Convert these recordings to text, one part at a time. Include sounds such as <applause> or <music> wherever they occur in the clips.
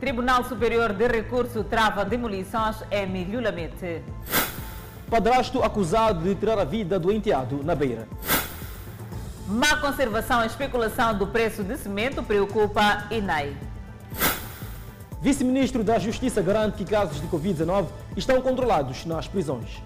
Tribunal Superior de Recurso trava demolições em Milhulamete. Padrasto acusado de tirar a vida do enteado na Beira. Má conservação e especulação do preço de cimento preocupa INAI. Vice-ministro da Justiça garante que casos de Covid-19 estão controlados nas prisões.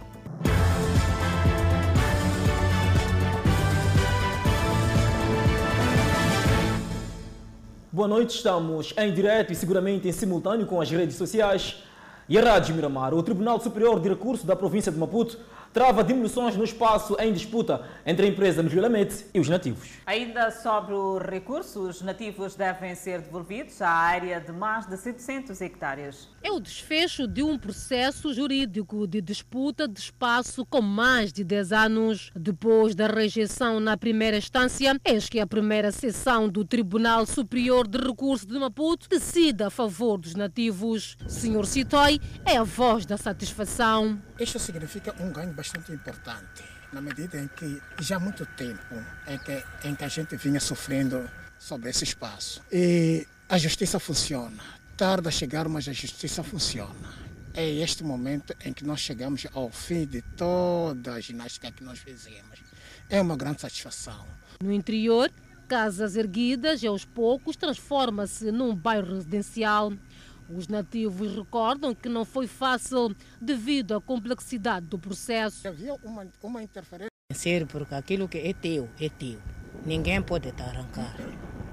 Boa noite, estamos em direto e seguramente em simultâneo com as redes sociais e a Rádio Miramar. O Tribunal Superior de Recurso da província de Maputo trava demolições no espaço em disputa entre a empresa Mergulhamete e os nativos. Ainda sobre o recurso, os nativos devem ser devolvidos à área de mais de 700 hectares. É o desfecho de um processo jurídico de disputa de espaço com mais de 10 anos. Depois da rejeição na primeira instância, eis que a primeira sessão do Tribunal Superior de Recurso de Maputo decide a favor dos nativos. Senhor Citói é a voz da satisfação. Isto significa um ganho bastante importante, na medida em que já há muito tempo em que, em que a gente vinha sofrendo sobre esse espaço. E a justiça funciona. Tarda a chegar, mas a justiça funciona. É este momento em que nós chegamos ao fim de toda a ginástica que nós fizemos. É uma grande satisfação. No interior, casas erguidas e aos poucos transforma-se num bairro residencial. Os nativos recordam que não foi fácil devido à complexidade do processo. Havia uma, uma interferência. Sério, porque aquilo que é teu, é teu. Ninguém pode te arrancar.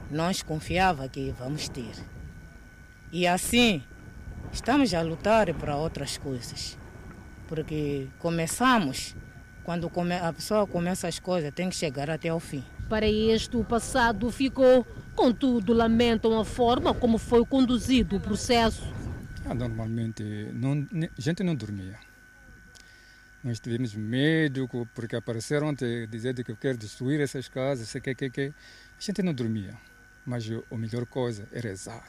Nós confiava que vamos ter. E assim, estamos a lutar para outras coisas. Porque começamos, quando a pessoa começa as coisas, tem que chegar até ao fim. Para este, o passado ficou Contudo, lamentam a forma como foi conduzido o processo. Ah, normalmente, não, a gente não dormia. Nós tivemos medo, porque apareceram a dizer que eu quero destruir essas casas, sei que, que, que. A gente não dormia. Mas a melhor coisa é rezar.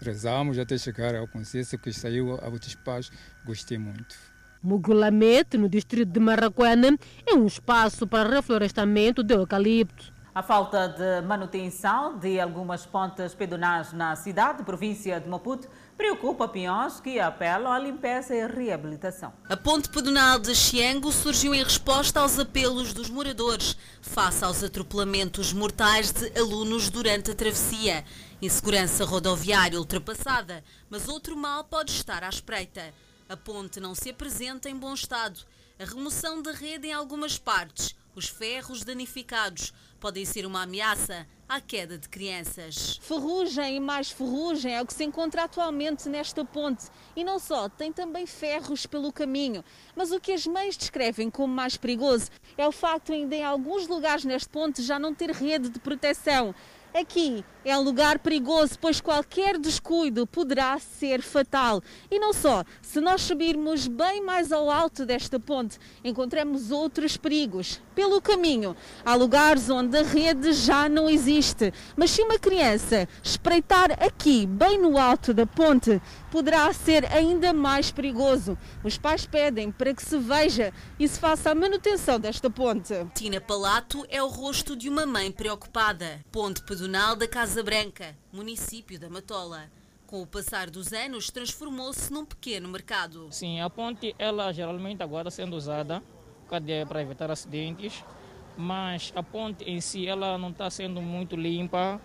Rezamos até chegar ao consenso que saiu ao despacho. Gostei muito. Mugulamete, no distrito de Marraquena, é um espaço para reflorestamento de eucalipto. A falta de manutenção de algumas pontes pedonais na cidade, província de Maputo, preocupa peões que apelam à limpeza e reabilitação. A ponte pedonal de Xiango surgiu em resposta aos apelos dos moradores face aos atropelamentos mortais de alunos durante a travessia. Insegurança rodoviária ultrapassada, mas outro mal pode estar à espreita. A ponte não se apresenta em bom estado. A remoção da rede em algumas partes, os ferros danificados, podem ser uma ameaça à queda de crianças. Ferrugem e mais ferrugem é o que se encontra atualmente nesta ponte. E não só, tem também ferros pelo caminho. Mas o que as mães descrevem como mais perigoso é o facto ainda em alguns lugares neste ponte já não ter rede de proteção. Aqui é um lugar perigoso, pois qualquer descuido poderá ser fatal. E não só, se nós subirmos bem mais ao alto desta ponte, encontramos outros perigos. Pelo caminho, há lugares onde a rede já não existe, mas se uma criança espreitar aqui, bem no alto da ponte, poderá ser ainda mais perigoso. Os pais pedem para que se veja e se faça a manutenção desta ponte. Tina Palato é o rosto de uma mãe preocupada. Ponte pedonal da Casa Branca, município da Matola. Com o passar dos anos, transformou-se num pequeno mercado. Sim, a ponte, ela geralmente agora sendo usada para evitar acidentes, mas a ponte em si, ela não está sendo muito limpa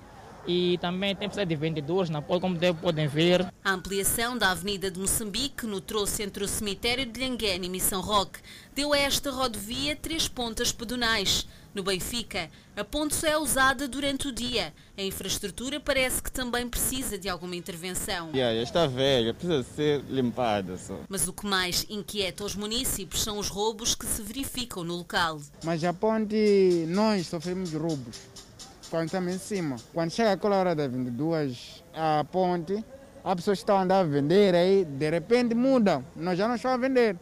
e também tem precisado de vendedores na ponte, como podem ver. A ampliação da Avenida de Moçambique, no troço entre o cemitério de Lhanguene e Missão Roque, deu a esta rodovia três pontas pedonais. No Benfica, a ponte só é usada durante o dia. A infraestrutura parece que também precisa de alguma intervenção. Yeah, já está velha, precisa ser limpada. Só. Mas o que mais inquieta os municípios são os roubos que se verificam no local. Mas a ponte, nós sofremos roubos quando estamos em cima. Quando chega aquela hora das 22, a ponte, as pessoas estão andando a vender aí, de repente mudam. Nós já não estamos a vender.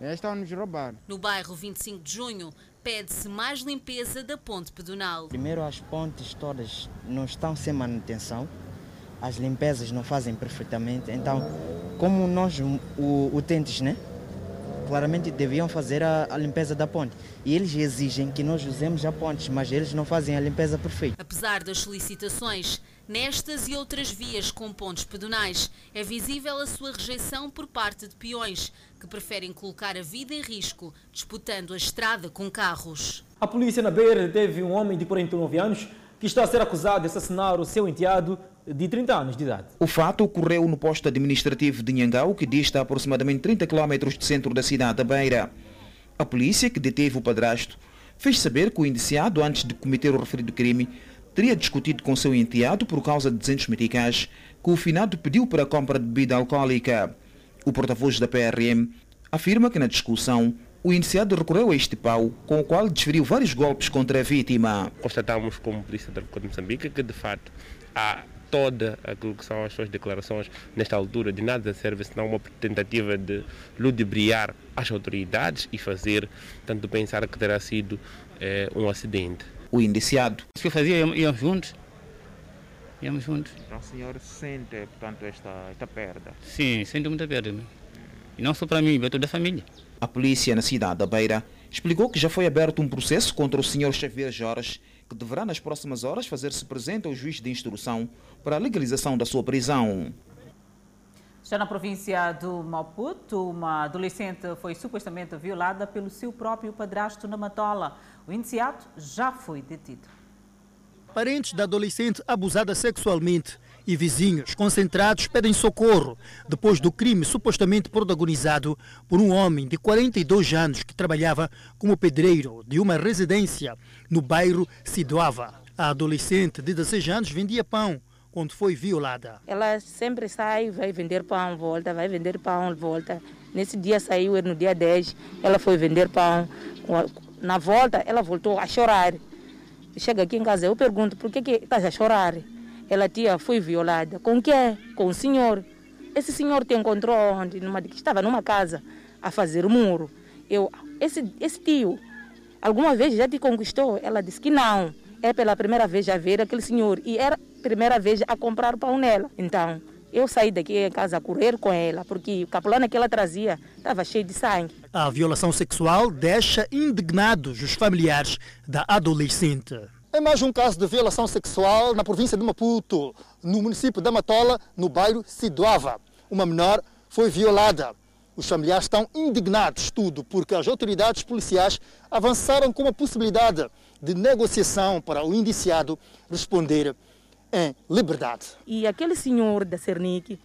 Já estão a nos roubar. No bairro 25 de Junho, pede-se mais limpeza da ponte pedonal. Primeiro, as pontes todas não estão sem manutenção, as limpezas não fazem perfeitamente. Então, como nós, o, utentes, né? Claramente deviam fazer a, a, limpeza da ponte. E eles exigem que nós usemos a ponte, mas eles não fazem a limpeza perfeita. Apesar das solicitações, Nestas e outras vias com pontos pedonais, é visível a sua rejeição por parte de peões, que preferem colocar a vida em risco, disputando a estrada com carros. A polícia na Beira deteve um homem de 49 anos que está a ser acusado de assassinar o seu enteado de 30 anos de idade. O fato ocorreu no posto administrativo de Nhangau, que dista aproximadamente 30 km do centro da cidade da Beira. A polícia, que deteve o padrasto, fez saber que o indiciado, antes de cometer o referido crime, teria discutido com seu enteado por causa de 200 meticais que o finado pediu para a compra de bebida alcoólica. O porta-voz da PRM afirma que na discussão o indiciado recorreu a este pau, com o qual desferiu vários golpes contra a vítima. Constatamos como Polícia da República de Moçambique que, de fato, há toda aquilo que são as suas declarações nesta altura de nada serve senão uma tentativa de ludibriar as autoridades e fazer tanto pensar que terá sido eh, um acidente. O indiciado. O que fazia, íamos juntos. Íamos juntos. Então o senhor sente, portanto, esta, esta perda? Sim, sinto muita perda. E não só para mim, para toda a família. A polícia na cidade da Beira explicou que já foi aberto um processo contra o senhor Xavier Jorge, que deverá nas próximas horas fazer-se presente ao juiz de instrução para a legalização da sua prisão. Já na província do Maputo, uma adolescente foi supostamente violada pelo seu próprio padrasto na Matola. O indiciado já foi detido. Parentes da adolescente abusada sexualmente e vizinhos concentrados pedem socorro depois do crime supostamente protagonizado por um homem de 42 anos que trabalhava como pedreiro de uma residência no bairro Sidoava. A adolescente de 16 anos vendia pão quando foi violada. Ela sempre sai, vai vender pão, volta, vai vender pão, volta. Nesse dia saiu, no dia 10, ela foi vender pão. Na volta, ela voltou a chorar. Chega aqui em casa, eu pergunto, por que, que estás a chorar? Ela, tia, foi violada. Com quem? Com o senhor. Esse senhor te encontrou onde? Numa, estava numa casa a fazer muro. Eu, esse, esse tio, alguma vez já te conquistou? Ela disse que não. É pela primeira vez a ver aquele senhor. E era a primeira vez a comprar pão nela. Então, eu saí daqui em casa a correr com ela, porque o capulana que ela trazia estava cheio de sangue. A violação sexual deixa indignados os familiares da adolescente. É mais um caso de violação sexual na província de Maputo, no município da Matola, no bairro Sidoava. Uma menor foi violada. Os familiares estão indignados, tudo, porque as autoridades policiais avançaram com a possibilidade de negociação para o indiciado responder em liberdade. E aquele senhor da Cernic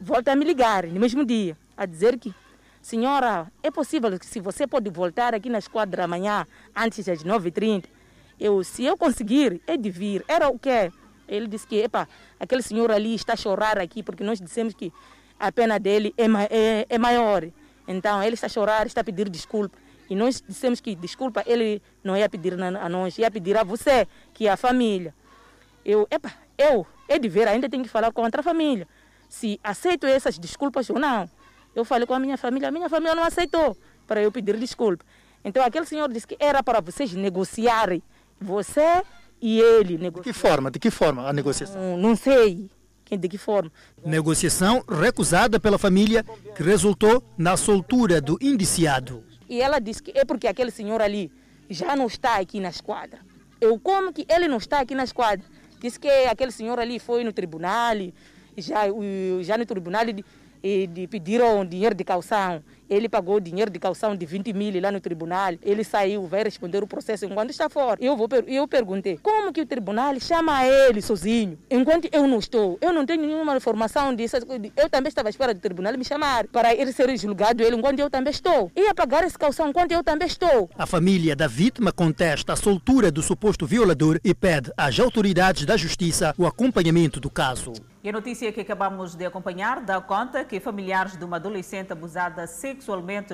volta a me ligar no mesmo dia, a dizer que, senhora, é possível que se você pode voltar aqui na esquadra amanhã, antes das 9h30, eu, se eu conseguir, é de vir. Era o quê? Ele disse que, epa, aquele senhor ali está a chorar aqui, porque nós dissemos que a pena dele é, é, é maior. Então, ele está a chorar, está a pedir desculpa. E nós dissemos que, desculpa, ele não ia pedir a nós, ia pedir a você, que é a família. Eu, epa, eu, é de ver, ainda tenho que falar com outra família. Se aceito essas desculpas ou não. Eu falei com a minha família, a minha família não aceitou para eu pedir desculpa. Então aquele senhor disse que era para vocês negociarem, você e ele. De que forma? De que forma a negociação? Não, não sei. De que forma? Negociação recusada pela família que resultou na soltura do indiciado. E ela disse que é porque aquele senhor ali já não está aqui na esquadra. Eu como que ele não está aqui na esquadra? Disse que aquele senhor ali foi no tribunal, já, já no tribunal de, de pediram dinheiro de calção. Ele pagou dinheiro de calção de 20 mil lá no tribunal. Ele saiu, vai responder o processo enquanto está fora. Eu, vou, eu perguntei, como que o tribunal chama ele sozinho? Enquanto eu não estou, eu não tenho nenhuma informação disso. Eu também estava à espera do tribunal me chamar para ele ser julgado ele enquanto eu também estou. Ia pagar essa calção enquanto eu também estou. A família da vítima contesta a soltura do suposto violador e pede às autoridades da justiça o acompanhamento do caso. E a notícia que acabamos de acompanhar dá conta que familiares de uma adolescente abusada sexualmente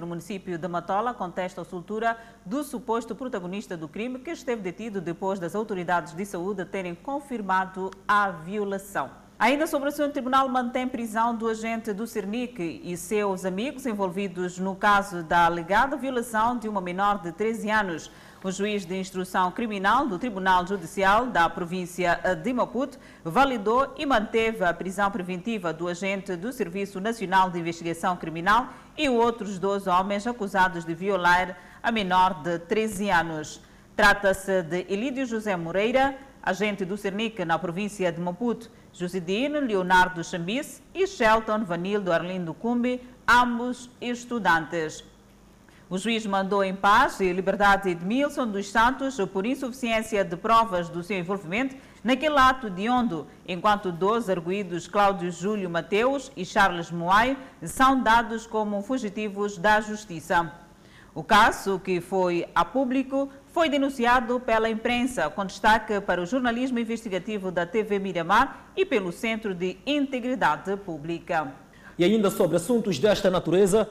no município de Matola contestam a soltura do suposto protagonista do crime que esteve detido depois das autoridades de saúde terem confirmado a violação. Ainda sobre o assunto, o tribunal mantém prisão do agente do Cernic e seus amigos envolvidos no caso da alegada violação de uma menor de 13 anos. O juiz de instrução criminal do Tribunal Judicial da província de Maputo validou e manteve a prisão preventiva do agente do Serviço Nacional de Investigação Criminal e outros dois homens acusados de violar a menor de 13 anos. Trata-se de Elídio José Moreira, agente do Cernic na província de Maputo, Josidino Leonardo Chambice e Shelton Vanildo Arlindo Cumbi, ambos estudantes. O juiz mandou em paz e liberdade Edmilson dos Santos por insuficiência de provas do seu envolvimento naquele ato de ondo, enquanto dois arguídos Cláudio Júlio Mateus e Charles Moai são dados como fugitivos da justiça. O caso, que foi a público, foi denunciado pela imprensa, com destaque para o jornalismo investigativo da TV Miramar e pelo Centro de Integridade Pública. E ainda sobre assuntos desta natureza,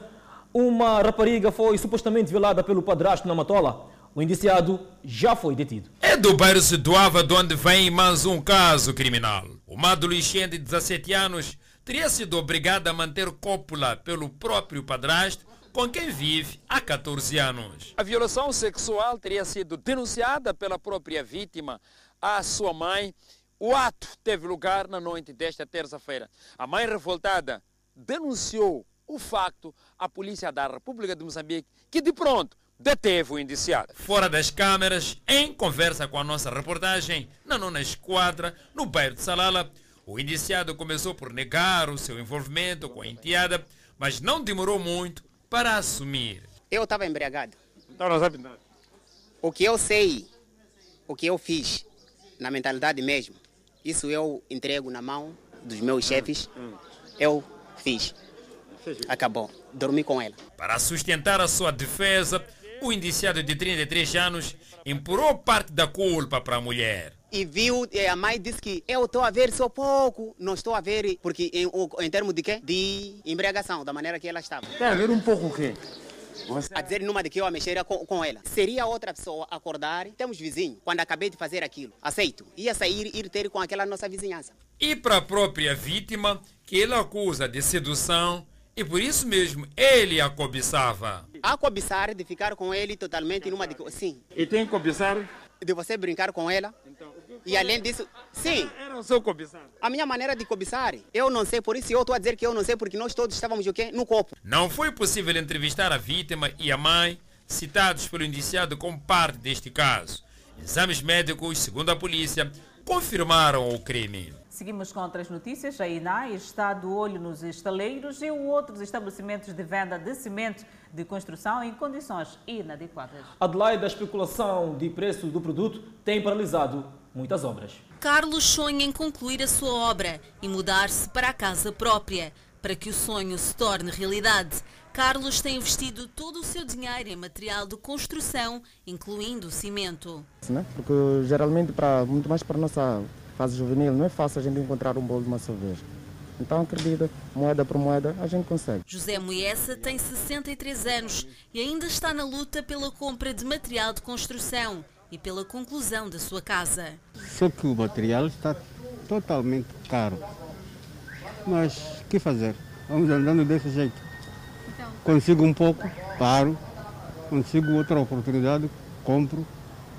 uma rapariga foi supostamente violada pelo padrasto na Matola. O indiciado já foi detido. É do bairro Situava de onde vem mais um caso criminal. Uma adolescente de 17 anos teria sido obrigada a manter cópula pelo próprio padrasto com quem vive há 14 anos. A violação sexual teria sido denunciada pela própria vítima à sua mãe. O ato teve lugar na noite desta terça-feira. A mãe revoltada denunciou o facto à polícia da República de Moçambique, que de pronto deteve o indiciado. Fora das câmeras, em conversa com a nossa reportagem, na nona esquadra, no bairro de Salala, o indiciado começou por negar o seu envolvimento com a enteada, mas não demorou muito para assumir. Eu estava embriagado. Então não sabe nada. O que eu sei, o que eu fiz, na mentalidade mesmo, isso eu entrego na mão dos meus chefes, eu fiz. Acabou. Dormi com ela. Para sustentar a sua defesa, o indiciado de 33 anos empurrou parte da culpa para a mulher. E viu, e a mãe disse que eu estou a ver só pouco, não estou a ver, porque em, em termos de quê? De embriagação, da maneira que ela estava. Tem a ver um pouco o quê? Você... A dizer numa de que eu a mexer com, com ela. Seria outra pessoa acordar, temos vizinho, quando acabei de fazer aquilo, aceito. Ia sair, ir ter com aquela nossa vizinhança. E para a própria vítima, que ele acusa de sedução, e por isso mesmo ele a cobiçava. A cobiçar de ficar com ele totalmente numa de. Sim. E tem que cobiçar? De você brincar com ela. Então, e além disso, sim. Era o seu cobiçar. A minha maneira de cobiçar, eu não sei, por isso eu estou a dizer que eu não sei, porque nós todos estávamos o quê? No copo. Não foi possível entrevistar a vítima e a mãe, citados pelo indiciado como parte deste caso. Exames médicos, segundo a polícia, confirmaram o crime. Seguimos com outras notícias. A INAI está do olho nos estaleiros e outros estabelecimentos de venda de cimento de construção em condições inadequadas. Adelaide, a especulação de preço do produto tem paralisado muitas obras. Carlos sonha em concluir a sua obra e mudar-se para a casa própria. Para que o sonho se torne realidade, Carlos tem investido todo o seu dinheiro em material de construção, incluindo o cimento. Né? Porque geralmente, para, muito mais para a nossa fase juvenil, não é fácil a gente encontrar um bolo de uma cerveja. Então, acredita, moeda por moeda, a gente consegue. José Moessa tem 63 anos e ainda está na luta pela compra de material de construção e pela conclusão da sua casa. Só que o material está totalmente caro. Mas o que fazer? Vamos andando desse jeito. Então. Consigo um pouco, paro. Consigo outra oportunidade, compro.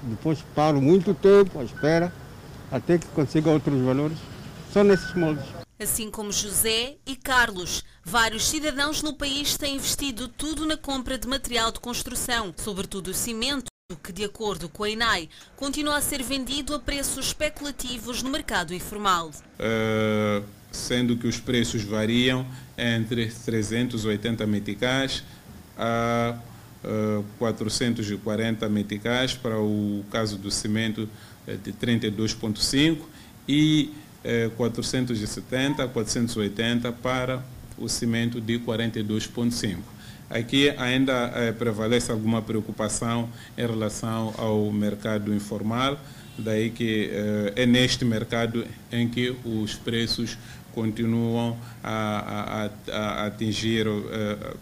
Depois paro muito tempo à espera até que consiga outros valores. Só nesses moldes. Assim como José e Carlos, vários cidadãos no país têm investido tudo na compra de material de construção, sobretudo o cimento, que, de acordo com a INAI, continua a ser vendido a preços especulativos no mercado informal. Uh, sendo que os preços variam entre 380 meticais a 440 meticais para o caso do cimento de 32,5 e 470, 480 para o cimento de 42,5. Aqui ainda eh, prevalece alguma preocupação em relação ao mercado informal, daí que eh, é neste mercado em que os preços continuam a, a, a atingir uh,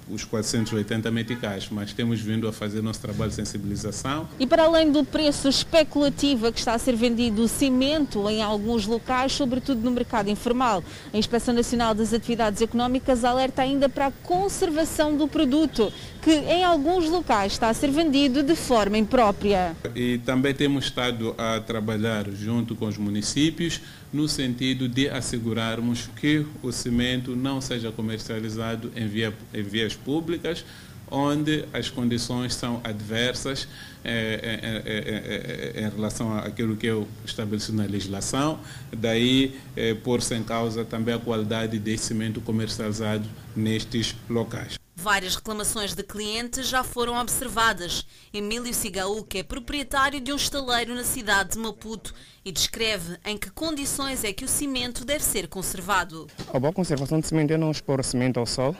os 480 meticais, mas temos vindo a fazer nosso trabalho de sensibilização. E para além do preço especulativo que está a ser vendido o cimento em alguns locais, sobretudo no mercado informal, a Inspeção Nacional das Atividades Económicas alerta ainda para a conservação do produto, que em alguns locais está a ser vendido de forma imprópria. E também temos estado a trabalhar junto com os municípios no sentido de assegurarmos que o cimento não seja comercializado em, via, em vias públicas onde as condições são adversas eh, eh, eh, em relação àquilo que é estabelecido na legislação, daí eh, pôr-se em causa também a qualidade desse cimento comercializado nestes locais. Várias reclamações de clientes já foram observadas. Emílio que é proprietário de um estaleiro na cidade de Maputo e descreve em que condições é que o cimento deve ser conservado. A boa conservação de cimento é não expor o cimento ao sol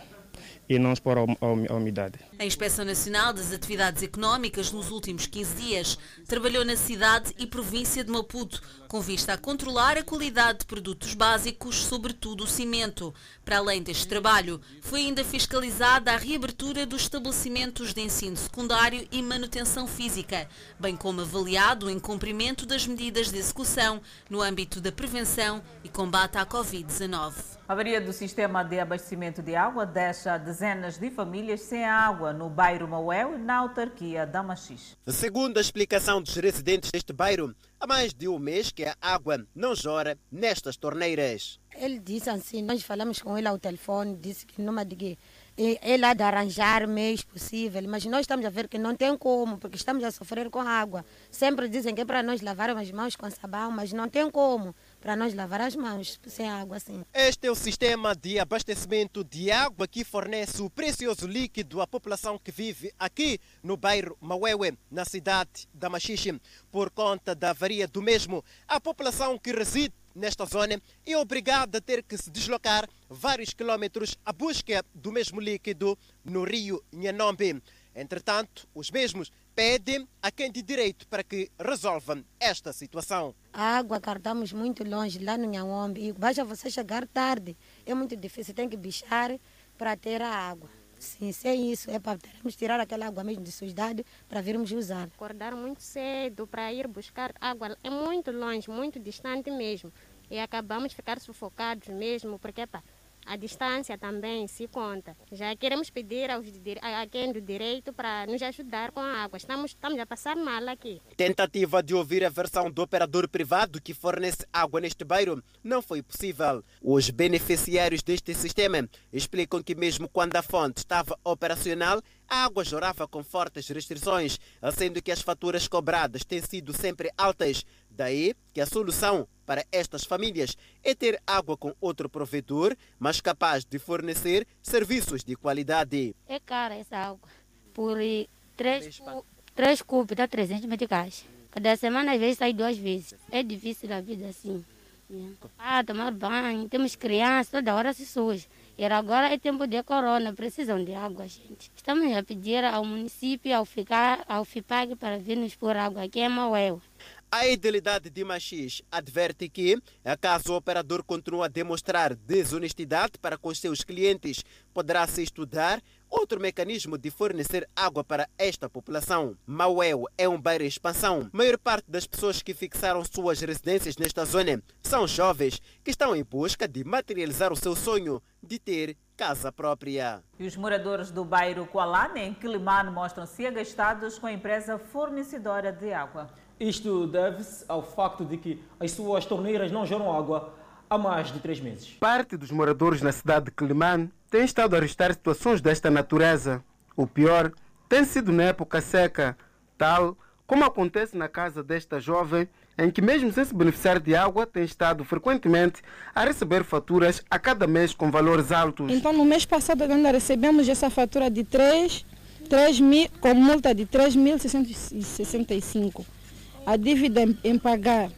e não expor a umidade. A Inspeção Nacional das Atividades Económicas nos últimos 15 dias trabalhou na cidade e província de Maputo com vista a controlar a qualidade de produtos básicos, sobretudo o cimento. Para além deste trabalho, foi ainda fiscalizada a reabertura dos estabelecimentos de ensino secundário e manutenção física, bem como avaliado o incumprimento das medidas de execução no âmbito da prevenção e combate à Covid-19. A avaria do sistema de abastecimento de água deixa dezenas de famílias sem água no bairro Mauel, na autarquia da Machis. Segundo a explicação dos residentes deste bairro, há mais de um mês que a água não jora nestas torneiras. Ele disse assim, nós falamos com ele ao telefone, disse que numa de que ele há de arranjar meios possível, mas nós estamos a ver que não tem como, porque estamos a sofrer com água. Sempre dizem que é para nós lavar as mãos com sabão, mas não tem como para nós lavar as mãos sem água assim. Este é o sistema de abastecimento de água que fornece o precioso líquido à população que vive aqui no bairro Mauewe, na cidade da Machixe. Por conta da avaria do mesmo, a população que reside nesta zona é obrigada a ter que se deslocar vários quilómetros à busca do mesmo líquido no rio Nhanombe. Entretanto, os mesmos pedem a quem de direito para que resolvam esta situação. A água cartamos muito longe, lá no Nhanhombe, e basta você chegar tarde. É muito difícil, tem que bichar para ter a água. Sim, sem isso, é para termos tirar aquela água mesmo de sujidade para virmos usar. Acordar muito cedo para ir buscar água é muito longe, muito distante mesmo. E acabamos de ficar sufocados mesmo, porque pá, a distância também se conta. Já queremos pedir aos, a quem do direito para nos ajudar com a água. Estamos, estamos a passar mal aqui. Tentativa de ouvir a versão do operador privado que fornece água neste bairro não foi possível. Os beneficiários deste sistema explicam que mesmo quando a fonte estava operacional, a água jorava com fortes restrições, sendo que as faturas cobradas têm sido sempre altas. Daí que a solução para estas famílias é ter água com outro provedor, mas capaz de fornecer serviços de qualidade. É cara essa água. Por 3, 3 cubos dá 300 meticais. Cada semana às vezes sai duas vezes. É difícil a vida assim. Ah, tomar banho, temos crianças, toda hora se suja. E agora é tempo de corona, precisam de água, gente. Estamos a pedir ao município, ao, ficar, ao FIPAG, para vir nos pôr água aqui é Mauel. A idilidade de Machis adverte que, caso o operador continue a demonstrar desonestidade para com seus clientes, poderá-se estudar outro mecanismo de fornecer água para esta população. Mauel é um bairro em expansão. A maior parte das pessoas que fixaram suas residências nesta zona são jovens que estão em busca de materializar o seu sonho de ter casa própria. E os moradores do bairro Kualane, em Quilimane, mostram-se agastados com a empresa fornecedora de água. Isto deve-se ao facto de que as suas torneiras não geram água há mais de três meses. Parte dos moradores na cidade de Quilimane têm estado a registrar situações desta natureza. O pior tem sido na época seca, tal como acontece na casa desta jovem, em que mesmo sem se beneficiar de água, tem estado frequentemente a receber faturas a cada mês com valores altos. Então, no mês passado, ainda recebemos essa fatura de 3, 3 mil, com multa de 3.665 a dívida em, em, pagar.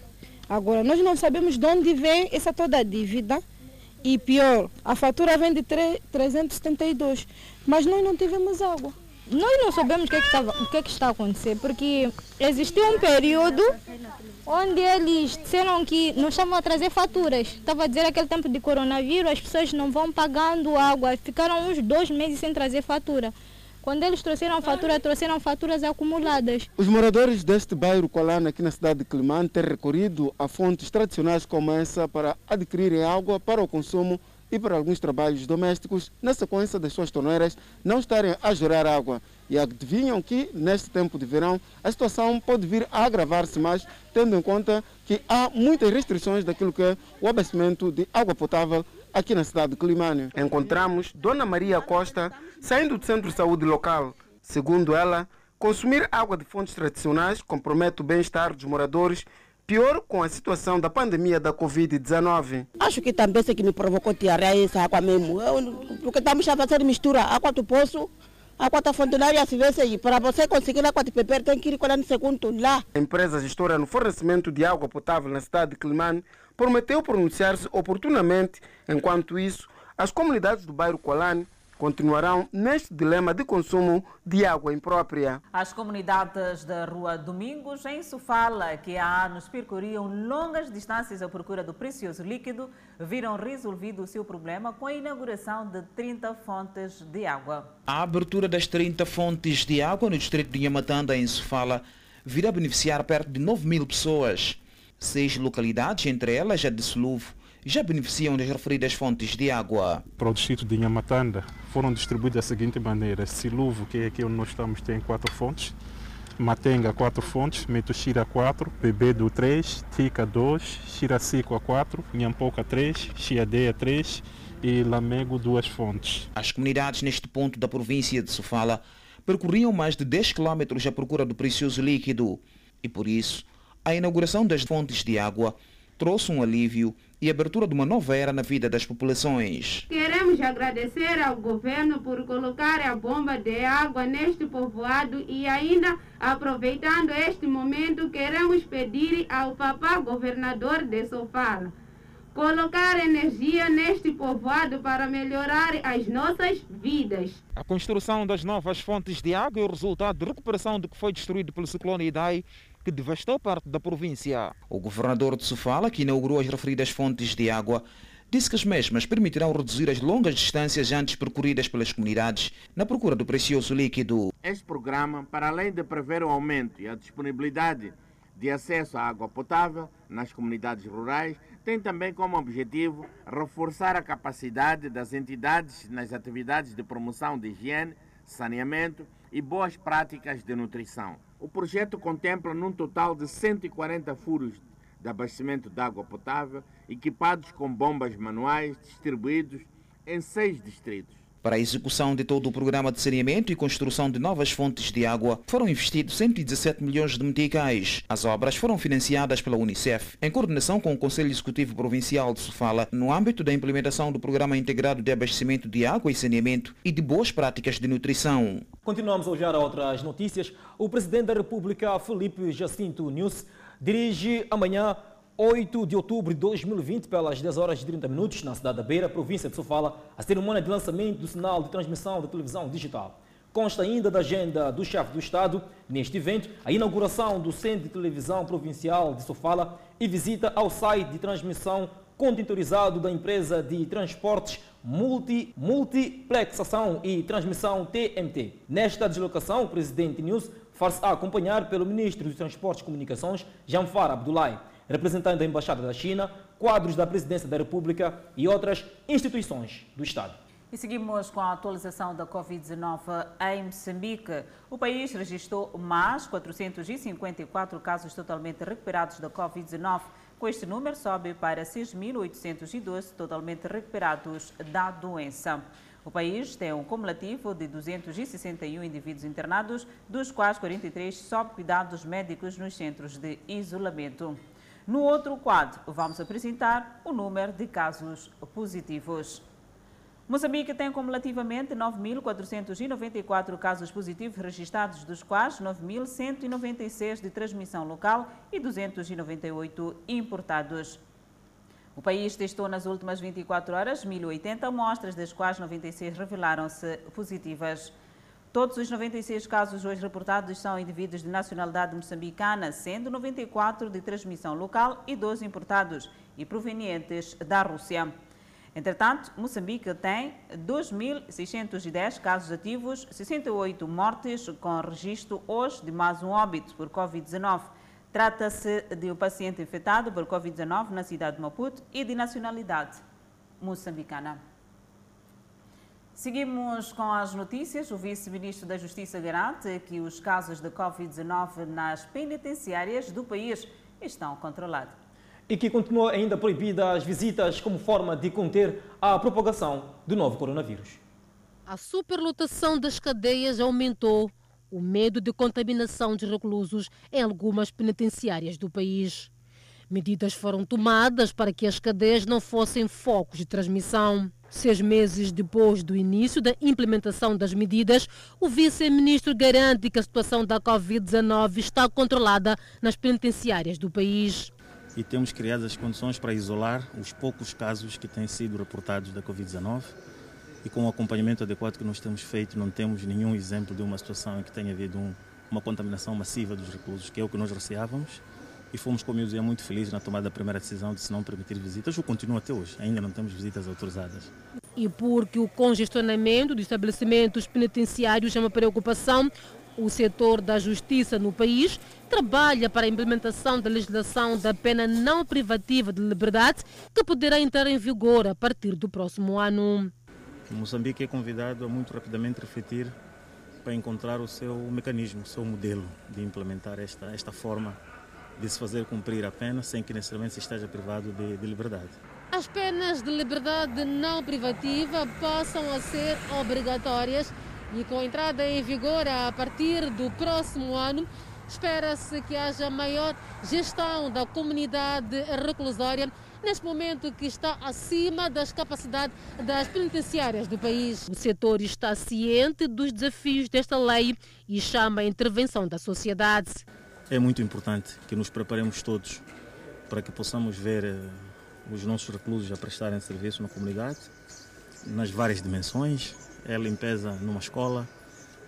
Agora, nós não sabemos de onde vem essa toda a dívida. E pior, a fatura vem de 3, 372, mas nós não tivemos água. Nós não sabemos o que, é que, estava, o que, é que está a acontecer, porque existiu um período onde eles disseram que não estavam a trazer faturas. Estava a dizer aquele tempo de coronavírus, as pessoas não vão pagando água. Ficaram uns dois meses sem trazer fatura. Quando eles trouxeram fatura, trouxeram faturas acumuladas. Os moradores deste bairro Colana, aqui na cidade de Climane, têm recorrido a fontes tradicionais como essa para adquirirem água para o consumo e para alguns trabalhos domésticos, na sequência das suas torneiras não estarem a gerar água. E adivinham que, neste tempo de verão, a situação pode vir a agravar-se mais, tendo em conta que há muitas restrições daquilo que é o abastecimento de água potável aqui na cidade de Climane. Encontramos Dona Maria Costa saindo do centro de saúde local. Segundo ela, consumir água de fontes tradicionais compromete o bem-estar dos moradores, pior com a situação da pandemia da Covid-19. Acho que também isso que me provocou diarreia essa água mesmo. Eu, porque estamos a fazer mistura água do poço, água da fontenária, se vê aí. Para você conseguir água de beber, tem que ir colher no segundo lá. A empresa gestora no fornecimento de água potável na cidade de Climane prometeu pronunciar-se oportunamente. Enquanto isso, as comunidades do bairro Colane continuarão neste dilema de consumo de água imprópria. As comunidades da Rua Domingos, em Sofala, que há anos percorriam longas distâncias à procura do precioso líquido, viram resolvido o seu problema com a inauguração de 30 fontes de água. A abertura das 30 fontes de água no distrito de Nhamatanda, em Sofala, virá beneficiar perto de 9 mil pessoas. Seis localidades, entre elas a de Soluvo, já beneficiam das referidas fontes de água. Para o distrito de Nhamatanda foram distribuídas da seguinte maneira. Siluvo, que é aqui onde nós estamos, tem quatro fontes. Matenga, quatro fontes. Metuxira, quatro. Bebedo, três. Tica, dois. Xiracico, quatro. Nhampoca, três. Chiadeia, três. E Lamego, duas fontes. As comunidades neste ponto da província de Sofala percorriam mais de 10 km à procura do precioso líquido. E por isso, a inauguração das fontes de água trouxe um alívio e abertura de uma nova era na vida das populações. Queremos agradecer ao governo por colocar a bomba de água neste povoado e ainda aproveitando este momento queremos pedir ao papá governador de Sofala colocar energia neste povoado para melhorar as nossas vidas. A construção das novas fontes de água é o resultado de recuperação do que foi destruído pelo ciclone Idai que devastou parte da província. O governador de Sofala, que inaugurou as referidas fontes de água, disse que as mesmas permitirão reduzir as longas distâncias antes percorridas pelas comunidades na procura do precioso líquido. Este programa, para além de prever o aumento e a disponibilidade de acesso à água potável nas comunidades rurais, tem também como objetivo reforçar a capacidade das entidades nas atividades de promoção de higiene, saneamento e boas práticas de nutrição. O projeto contempla num total de 140 furos de abastecimento de água potável, equipados com bombas manuais, distribuídos em seis distritos. Para a execução de todo o programa de saneamento e construção de novas fontes de água, foram investidos 117 milhões de meticais. As obras foram financiadas pela Unicef, em coordenação com o Conselho Executivo Provincial de Sofala, no âmbito da implementação do Programa Integrado de Abastecimento de Água e Saneamento e de Boas Práticas de Nutrição. Continuamos a olhar a outras notícias. O Presidente da República, Felipe Jacinto News, dirige amanhã 8 de outubro de 2020, pelas 10 horas e 30 minutos, na cidade da Beira, província de Sofala, a cerimônia de lançamento do sinal de transmissão da televisão digital. Consta ainda da agenda do chefe do Estado, neste evento, a inauguração do Centro de Televisão Provincial de Sofala e visita ao site de transmissão contentorizado da empresa de transportes multi, multiplexação e transmissão TMT. Nesta deslocação, o presidente News faz-se acompanhar pelo ministro dos Transportes e Comunicações, Janfar Abdullahi representante da Embaixada da China, quadros da Presidência da República e outras instituições do Estado. E seguimos com a atualização da Covid-19 em Moçambique. O país registrou mais 454 casos totalmente recuperados da Covid-19. Com este número, sobe para 6.812 totalmente recuperados da doença. O país tem um cumulativo de 261 indivíduos internados, dos quais 43 sob cuidados médicos nos centros de isolamento. No outro quadro, vamos apresentar o número de casos positivos. Moçambique tem cumulativamente 9.494 casos positivos registrados, dos quais 9.196 de transmissão local e 298 importados. O país testou nas últimas 24 horas 1.080 amostras, das quais 96 revelaram-se positivas. Todos os 96 casos hoje reportados são indivíduos de nacionalidade moçambicana, sendo 94 de transmissão local e 12 importados e provenientes da Rússia. Entretanto, Moçambique tem 2.610 casos ativos, 68 mortes, com registro hoje de mais um óbito por Covid-19. Trata-se de um paciente infectado por Covid-19 na cidade de Maputo e de nacionalidade moçambicana. Seguimos com as notícias. O vice-ministro da Justiça garante que os casos de Covid-19 nas penitenciárias do país estão controlados. e que continua ainda proibida as visitas como forma de conter a propagação do novo coronavírus. A superlotação das cadeias aumentou o medo de contaminação de reclusos em algumas penitenciárias do país. Medidas foram tomadas para que as cadeias não fossem focos de transmissão. Seis meses depois do início da implementação das medidas, o vice-ministro garante que a situação da Covid-19 está controlada nas penitenciárias do país. E temos criado as condições para isolar os poucos casos que têm sido reportados da Covid-19 e com o acompanhamento adequado que nós temos feito, não temos nenhum exemplo de uma situação em que tenha havido um, uma contaminação massiva dos reclusos, que é o que nós receávamos. E fomos, como eu dizia, muito felizes na tomada da primeira decisão de se não permitir visitas, o continua até hoje. Ainda não temos visitas autorizadas. E porque o congestionamento dos estabelecimentos penitenciários é uma preocupação, o setor da justiça no país trabalha para a implementação da legislação da pena não privativa de liberdade, que poderá entrar em vigor a partir do próximo ano. Moçambique é convidado a muito rapidamente refletir para encontrar o seu mecanismo, o seu modelo de implementar esta, esta forma de se fazer cumprir a pena sem que necessariamente se esteja privado de, de liberdade. As penas de liberdade não privativa passam a ser obrigatórias e com a entrada em vigor a partir do próximo ano, espera-se que haja maior gestão da comunidade reclusória neste momento que está acima das capacidades das penitenciárias do país. O setor está ciente dos desafios desta lei e chama a intervenção da sociedade. É muito importante que nos preparemos todos para que possamos ver eh, os nossos reclusos a prestarem serviço na comunidade, nas várias dimensões. É limpeza numa escola,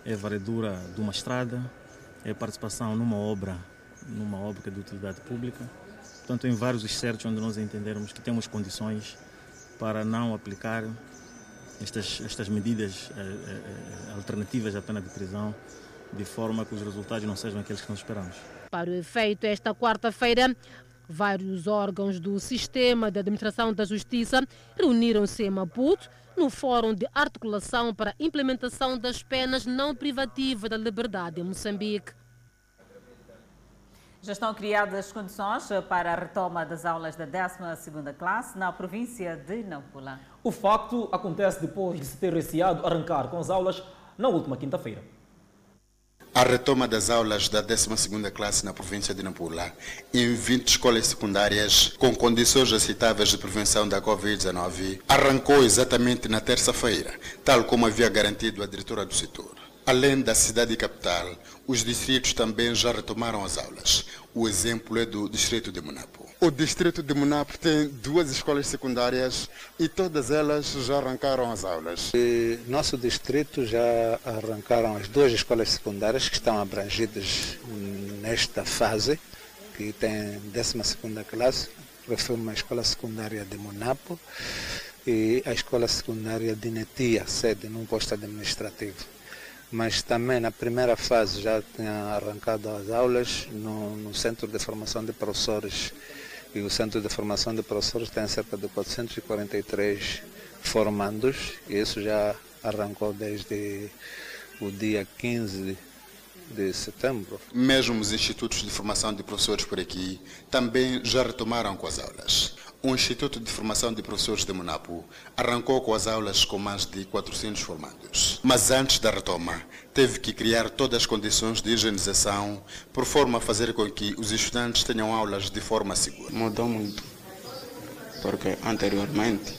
é varredura de uma estrada, é participação numa obra, numa obra de utilidade pública Portanto, em vários excertos onde nós entendermos que temos condições para não aplicar estas, estas medidas eh, eh, alternativas à pena de prisão, de forma que os resultados não sejam aqueles que nós esperamos. Para o efeito, esta quarta-feira, vários órgãos do sistema de administração da justiça reuniram-se em Maputo no Fórum de Articulação para a Implementação das Penas Não Privativas da Liberdade em Moçambique. Já estão criadas condições para a retoma das aulas da 12ª classe na província de Nampula. O facto acontece depois de se ter receado arrancar com as aulas na última quinta-feira. A retoma das aulas da 12ª classe na província de Nampula, em 20 escolas secundárias com condições aceitáveis de prevenção da Covid-19, arrancou exatamente na terça-feira, tal como havia garantido a diretora do setor. Além da cidade capital, os distritos também já retomaram as aulas. O exemplo é do distrito de Monapo. O distrito de Monapo tem duas escolas secundárias e todas elas já arrancaram as aulas. E nosso distrito já arrancaram as duas escolas secundárias que estão abrangidas nesta fase, que tem 12 classe, refere a escola secundária de Monapo e a escola secundária de Netia, sede num posto administrativo mas também na primeira fase já tinha arrancado as aulas no, no, Centro de Formação de Professores. E o Centro de Formação de Professores tem cerca de 443 formandos, e isso já arrancou desde o dia 15 de setembro. Mesmo os institutos de formação de professores por aqui também já retomaram com as aulas o Instituto de Formação de Professores de Monapo arrancou com as aulas com mais de 400 formandos. Mas antes da retoma, teve que criar todas as condições de higienização, por forma a fazer com que os estudantes tenham aulas de forma segura. Mudou muito, porque anteriormente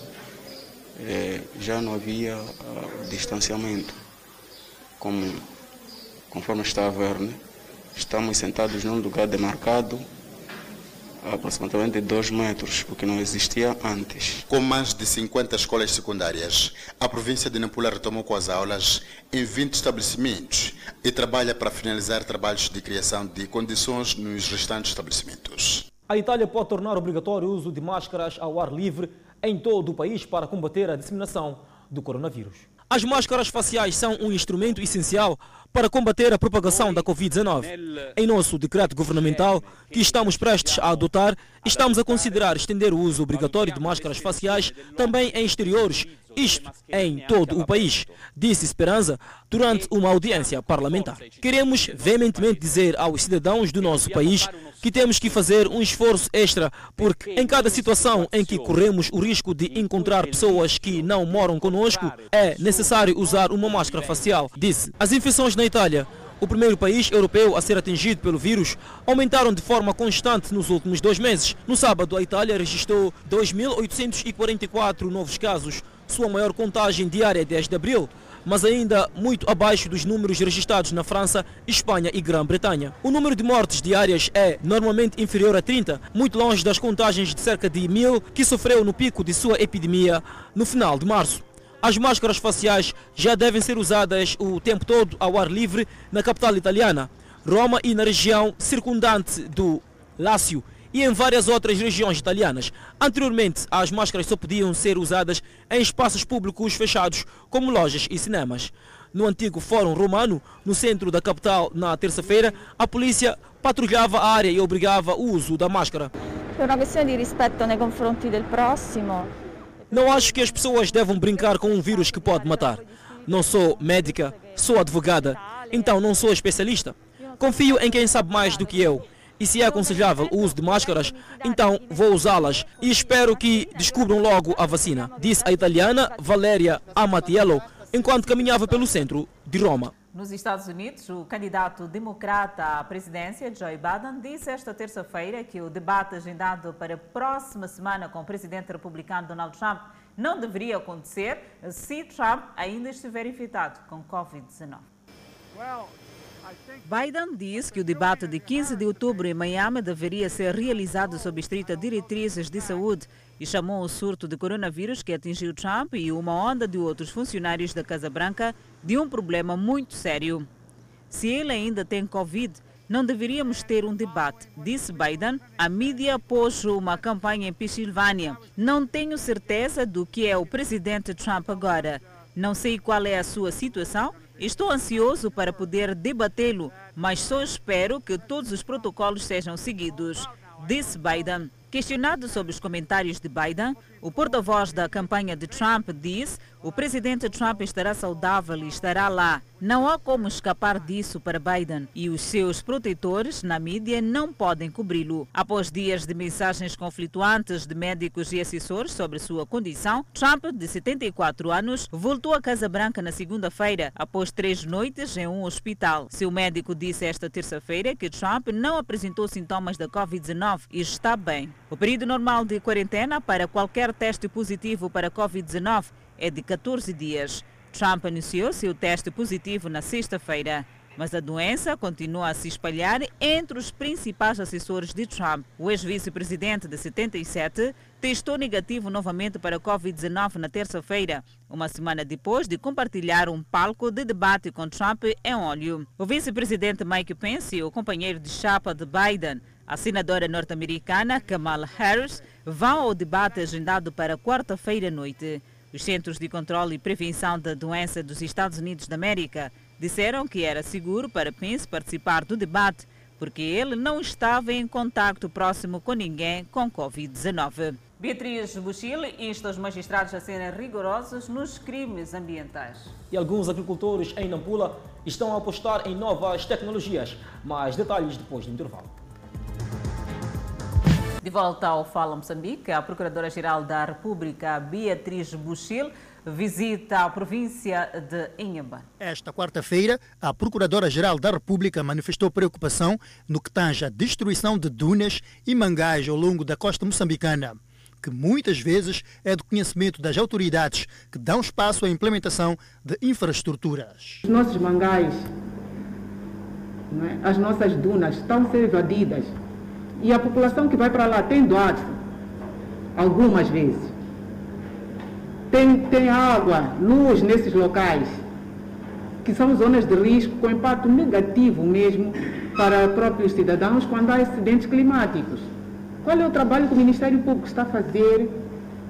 eh, já não havia uh, distanciamento. Como, conforme está a ver, né? estamos sentados num lugar demarcado aproximadamente 2 metros, o que não existia antes. Com mais de 50 escolas secundárias, a província de Nampula retomou com as aulas em 20 estabelecimentos e trabalha para finalizar trabalhos de criação de condições nos restantes estabelecimentos. A Itália pode tornar obrigatório o uso de máscaras ao ar livre em todo o país para combater a disseminação do coronavírus. As máscaras faciais são um instrumento essencial para combater a propagação da Covid-19. Em nosso decreto governamental, que estamos prestes a adotar, estamos a considerar estender o uso obrigatório de máscaras faciais também em exteriores Isto em todo o país, disse Esperança durante uma audiência parlamentar. Queremos veementemente dizer aos cidadãos do nosso país que temos que fazer um esforço extra, porque em cada situação em que corremos o risco de encontrar pessoas que não moram conosco, é necessário usar uma máscara facial, disse. As infecções na Itália o primeiro país europeu a ser atingido pelo vírus, aumentaram de forma constante nos últimos dois meses. No sábado, a Itália registrou 2.844 novos casos, sua maior contagem diária desde abril, mas ainda muito abaixo dos números registrados na França, Espanha e Grã-Bretanha. O número de mortes diárias é normalmente inferior a 30, muito longe das contagens de cerca de mil que sofreu no pico de sua epidemia no final de março. As máscaras faciais já devem ser usadas o tempo todo ao ar livre na capital italiana, Roma e na região circundante do Lácio e em várias outras regiões italianas. Anteriormente, as máscaras só podiam ser usadas em espaços públicos fechados, como lojas e cinemas. No antigo Fórum Romano, no centro da capital, na terça-feira, a polícia patrulhava a área e obrigava o uso da máscara. É uma questão de respeito nei confronti del próximo. Não acho que as pessoas devam brincar com um vírus que pode matar. Não sou médica, sou advogada, então não sou especialista. Confio em quem sabe mais do que eu. E se é aconselhável o uso de máscaras, então vou usá-las e espero que descubram logo a vacina, disse a italiana Valéria Amatiello enquanto caminhava pelo centro de Roma. Nos Estados Unidos, o candidato democrata à presidência, Joe Biden, disse esta terça-feira que o debate agendado para a próxima semana com o presidente republicano Donald Trump não deveria acontecer se Trump ainda estiver infectado com Covid-19. Biden disse que o debate de 15 de outubro em Miami deveria ser realizado sob estritas diretrizes de saúde e chamou o surto de coronavírus que atingiu Trump e uma onda de outros funcionários da Casa Branca de um problema muito sério. Se ele ainda tem Covid, não deveríamos ter um debate, disse Biden à mídia após uma campanha em Pensilvânia. Não tenho certeza do que é o presidente Trump agora. Não sei qual é a sua situação. Estou ansioso para poder debatê-lo, mas só espero que todos os protocolos sejam seguidos, disse Biden. Questionado sobre os comentários de Biden, o porta-voz da campanha de Trump diz o presidente Trump estará saudável e estará lá. Não há como escapar disso para Biden e os seus protetores na mídia não podem cobri-lo. Após dias de mensagens conflituantes de médicos e assessores sobre sua condição, Trump, de 74 anos, voltou à Casa Branca na segunda-feira, após três noites em um hospital. Seu médico disse esta terça-feira que Trump não apresentou sintomas da Covid-19 e está bem. O período normal de quarentena para qualquer teste positivo para Covid-19 é de 14 dias. Trump anunciou seu teste positivo na sexta-feira, mas a doença continua a se espalhar entre os principais assessores de Trump. O ex-vice-presidente de 77 testou negativo novamente para a Covid-19 na terça-feira, uma semana depois de compartilhar um palco de debate com Trump em óleo. O vice-presidente Mike Pence, o companheiro de chapa de Biden, a senadora norte-americana Kamala Harris, vão ao debate agendado para quarta-feira à noite. Os Centros de Controle e Prevenção da Doença dos Estados Unidos da América disseram que era seguro para Pence participar do debate porque ele não estava em contato próximo com ninguém com Covid-19. Beatriz Buchil insta os magistrados a serem rigorosos nos crimes ambientais. E alguns agricultores em Nampula estão a apostar em novas tecnologias. Mais detalhes depois do intervalo. De volta ao Fala Moçambique, a Procuradora-Geral da República, Beatriz Buchil, visita a província de Inhambane. Esta quarta-feira, a Procuradora-Geral da República manifestou preocupação no que tange a destruição de dunas e mangás ao longo da costa moçambicana, que muitas vezes é do conhecimento das autoridades que dão espaço à implementação de infraestruturas. Os nossos mangás, é? as nossas dunas estão a ser invadidas e a população que vai para lá tem doado algumas vezes. Tem, tem água, luz nesses locais, que são zonas de risco com impacto negativo mesmo para próprios cidadãos quando há acidentes climáticos. Qual é o trabalho que o Ministério Público está a fazer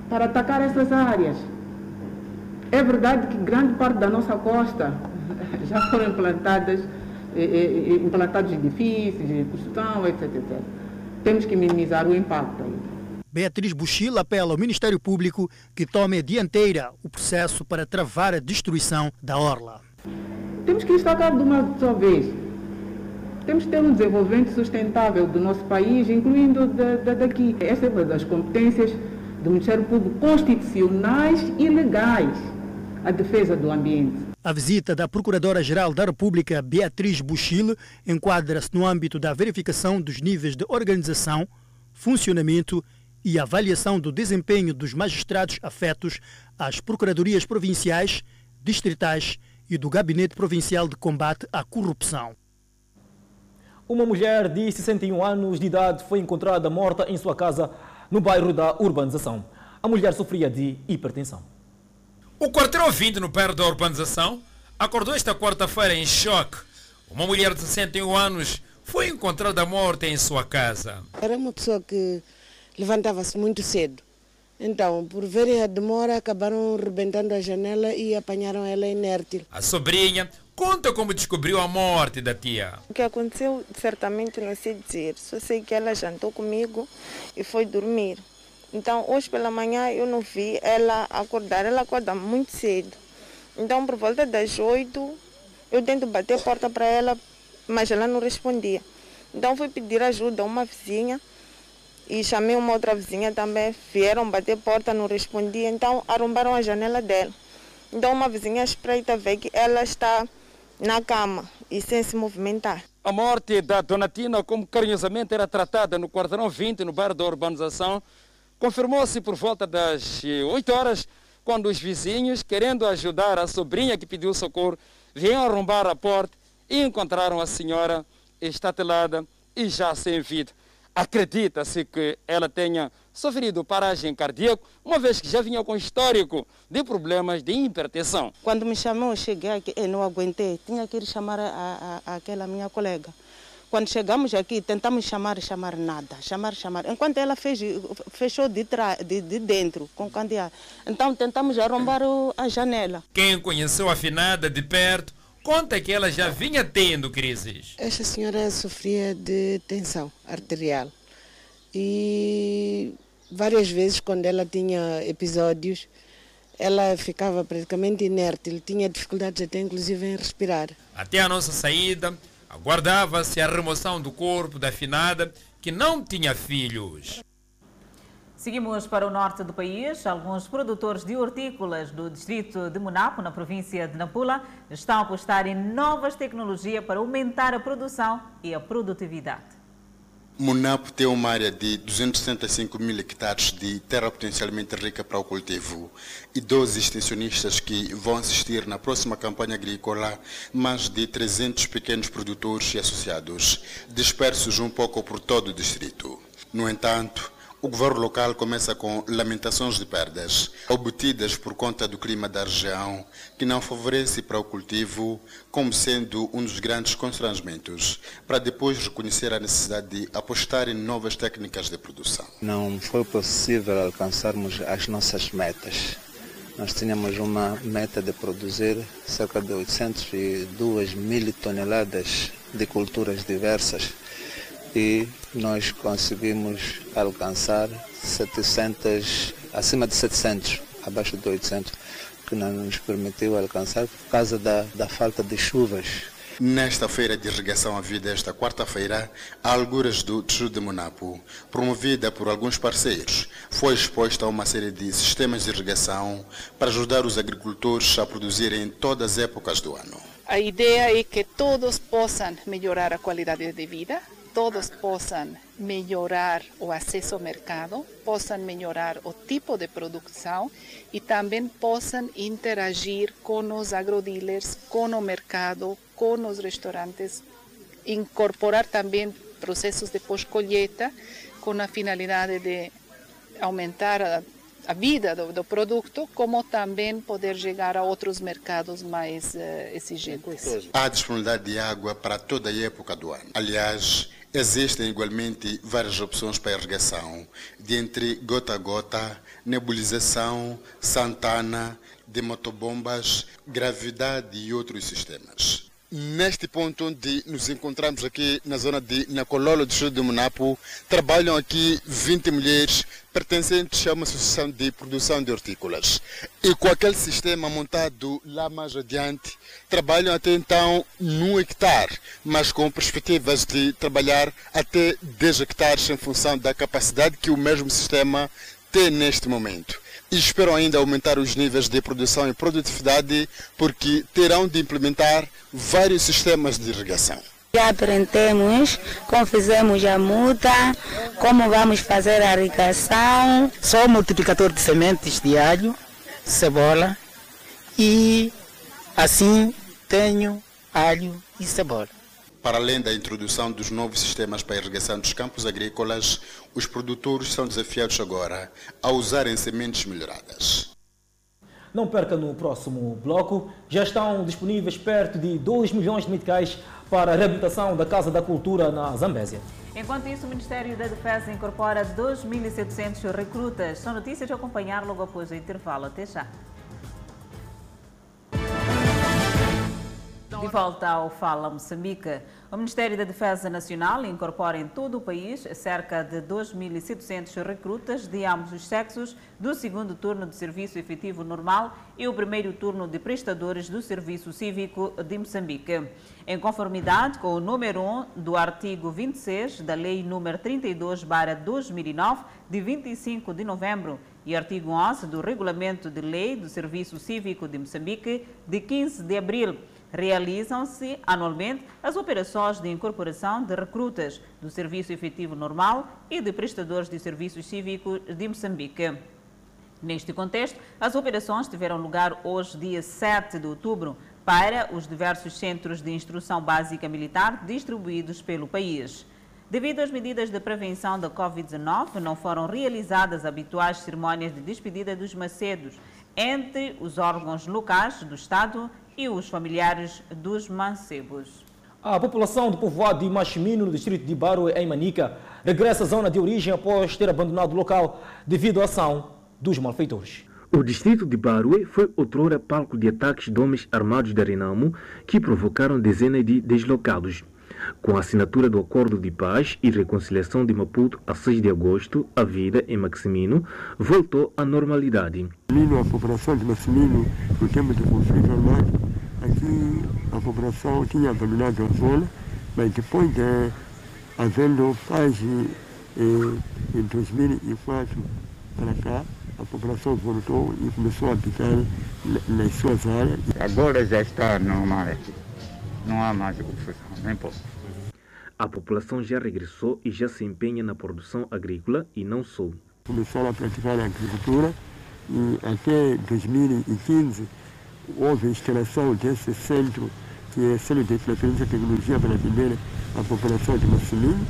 para atacar essas áreas? É verdade que grande parte da nossa costa <laughs> já foram implantadas, eh, eh, implantados edifícios construção, etc, etc temos que minimizar o impacto. Beatriz Buchil apela ao Ministério Público que tome a dianteira o processo para travar a destruição da orla. Temos que destacar de uma só vez. Temos que ter um desenvolvimento sustentável do nosso país, incluindo da, da, daqui. Essa é uma das competências do Ministério Público constitucionais e legais, a defesa do ambiente. A visita da Procuradora-Geral da República, Beatriz Buchil, enquadra-se no âmbito da verificação dos níveis de organização, funcionamento e avaliação do desempenho dos magistrados afetos às procuradorias provinciais, distritais e do Gabinete Provincial de Combate à Corrupção. Uma mulher de 61 anos de idade foi encontrada morta em sua casa no bairro da urbanização. A mulher sofria de hipertensão. O quarteirão 20 no bairro da urbanização acordou esta quarta-feira em choque. Uma mulher de 61 anos foi encontrada morta em sua casa. Era uma pessoa que levantava-se muito cedo. Então, por verem a demora, acabaram rebentando a janela e apanharam ela inerte. A sobrinha conta como descobriu a morte da tia. O que aconteceu, certamente não sei dizer. Só sei que ela jantou comigo e foi dormir. Então, hoje pela manhã eu não vi ela acordar. Ela acorda muito cedo. Então, por volta das oito, eu tento bater a porta para ela, mas ela não respondia. Então, fui pedir ajuda a uma vizinha e chamei uma outra vizinha também. Vieram bater a porta, não respondia. Então, arrombaram a janela dela. Então, uma vizinha espreita vê que ela está na cama e sem se movimentar. A morte da Donatina, como carinhosamente era tratada no quarteirão 20, no bairro da urbanização, confirmou-se por volta das 8 horas, quando os vizinhos, querendo ajudar a sobrinha que pediu socorro, vieram arrombar a porta e encontraram a senhora estatelada e já sem vida. Acredita-se que ela tenha sofrido paragem cardíaca, uma vez que já vinha com histórico de problemas de hipertensão. Quando me chamou, cheguei aqui, eu não aguentei, tinha que ir chamar a, a, aquela minha colega. Quando chegamos aqui, tentamos chamar, chamar nada, chamar, chamar. Enquanto ela fez, fechou de, de, de dentro com candeeiro. Então tentamos arrombar o, a janela. Quem conheceu a finada de perto conta que ela já vinha tendo crises. Esta senhora sofria de tensão arterial e várias vezes quando ela tinha episódios ela ficava praticamente inerte, tinha dificuldades até inclusive em respirar. Até a nossa saída, aguardava-se a remoção do corpo da finada que não tinha filhos. Seguimos para o norte do país. Alguns produtores de hortícolas do distrito de Monapo, na província de Nampula, estão a apostar em novas tecnologias para aumentar a produção e a produtividade. Monapo tem uma área de 275 mil hectares de terra potencialmente rica para o cultivo e 12 extensionistas que vão assistir na próxima campanha agrícola mais de 300 pequenos produtores e associados, dispersos um pouco por todo o distrito. No entanto, o governo local começa com lamentações de perdas obtidas por conta do clima da região, que não favorece para o cultivo, como sendo um dos grandes constrangimentos, para depois reconhecer a necessidade de apostar em novas técnicas de produção. Não foi possível alcançarmos as nossas metas. Nós tínhamos uma meta de produzir cerca de 802 mil toneladas de culturas diversas e nós conseguimos alcançar 700, acima de 700, abaixo de 800, que não nos permitiu alcançar por causa da, da falta de chuvas. Nesta feira de irrigação à vida, esta quarta-feira, a alguras do Tru de Monapo, promovida por alguns parceiros, foi exposta a uma série de sistemas de irrigação para ajudar os agricultores a produzirem em todas as épocas do ano. A ideia é que todos possam melhorar a qualidade de vida, todos possam melhorar o acesso ao mercado, possam melhorar o tipo de produção e também possam interagir com os agrodealers, com o mercado, com os restaurantes, incorporar também processos de pós-colheita com a finalidade de aumentar a, a vida do, do, produto, como também poder chegar a outros mercados mais uh, exigentes. Há disponibilidade de água para toda a época do ano. Aliás, Existem igualmente várias opções para irrigação, de entre gota a gota, nebulização, santana, de motobombas, gravidade e outros sistemas. Neste ponto onde nos encontramos aqui na zona de Nacololo do Sul do Monapo, trabalham aqui 20 mulheres pertencentes a uma associação de produção de hortícolas. E com aquele sistema montado lá mais adiante, trabalham até então num hectare, mas com perspectivas de trabalhar até 10 hectares em função da capacidade que o mesmo sistema tem neste momento e esperam ainda aumentar os níveis de produção e produtividade porque terão de implementar vários sistemas de irrigação. Já aprendemos como fizemos a muda, como vamos fazer a irrigação. Sou multiplicador de sementes de alho, cebola e assim tenho alho e cebola. Para além da introdução dos novos sistemas para a irrigação dos campos agrícolas, os produtores são desafiados agora a usarem sementes melhoradas. Não perca no próximo bloco, já estão disponíveis perto de 2 milhões de meticais para a reabilitação da Casa da Cultura na Zambésia. Enquanto isso, o Ministério da Defesa incorpora 2.700 recrutas. São notícias a acompanhar logo após o intervalo. Até já. De volta ao Fala Moçambique. O Ministério da Defesa Nacional incorpora em todo o país cerca de 2.700 recrutas de ambos os sexos do segundo turno de serviço efetivo normal e o primeiro turno de prestadores do serviço cívico de Moçambique. Em conformidade com o número 1 do artigo 26 da Lei número 32/2009 de 25 de novembro e artigo 11 do Regulamento de Lei do Serviço Cívico de Moçambique de 15 de abril realizam-se anualmente as operações de incorporação de recrutas do Serviço Efetivo Normal e de prestadores de serviços cívicos de Moçambique. Neste contexto, as operações tiveram lugar hoje, dia 7 de outubro, para os diversos centros de instrução básica militar distribuídos pelo país. Devido às medidas de prevenção da Covid-19, não foram realizadas habituais cerimônias de despedida dos macedos entre os órgãos locais do Estado e os familiares dos mancebos. A população do povoado de Machimino, no distrito de Baro, em Manica, regressa à zona de origem após ter abandonado o local devido à ação dos malfeitores. O distrito de Barue foi outrora palco de ataques de homens armados da Renamo que provocaram dezenas de deslocados. Com a assinatura do Acordo de Paz e Reconciliação de Maputo a 6 de agosto, a vida em Maximino voltou à normalidade. A população de Maximino, no tempo do conflito armado, aqui a população tinha dominado a zona, mas depois de havendo paz em 2004 para cá, a população voltou e começou a habitar nas suas áreas. Agora já está normal aqui. Não há mais confusão, nem pouco. A população já regressou e já se empenha na produção agrícola e não só. Começaram a praticar a agricultura e até 2015 houve a instalação desse centro, que é Centro de Transferência de Tecnologia para atender a população de Massimino.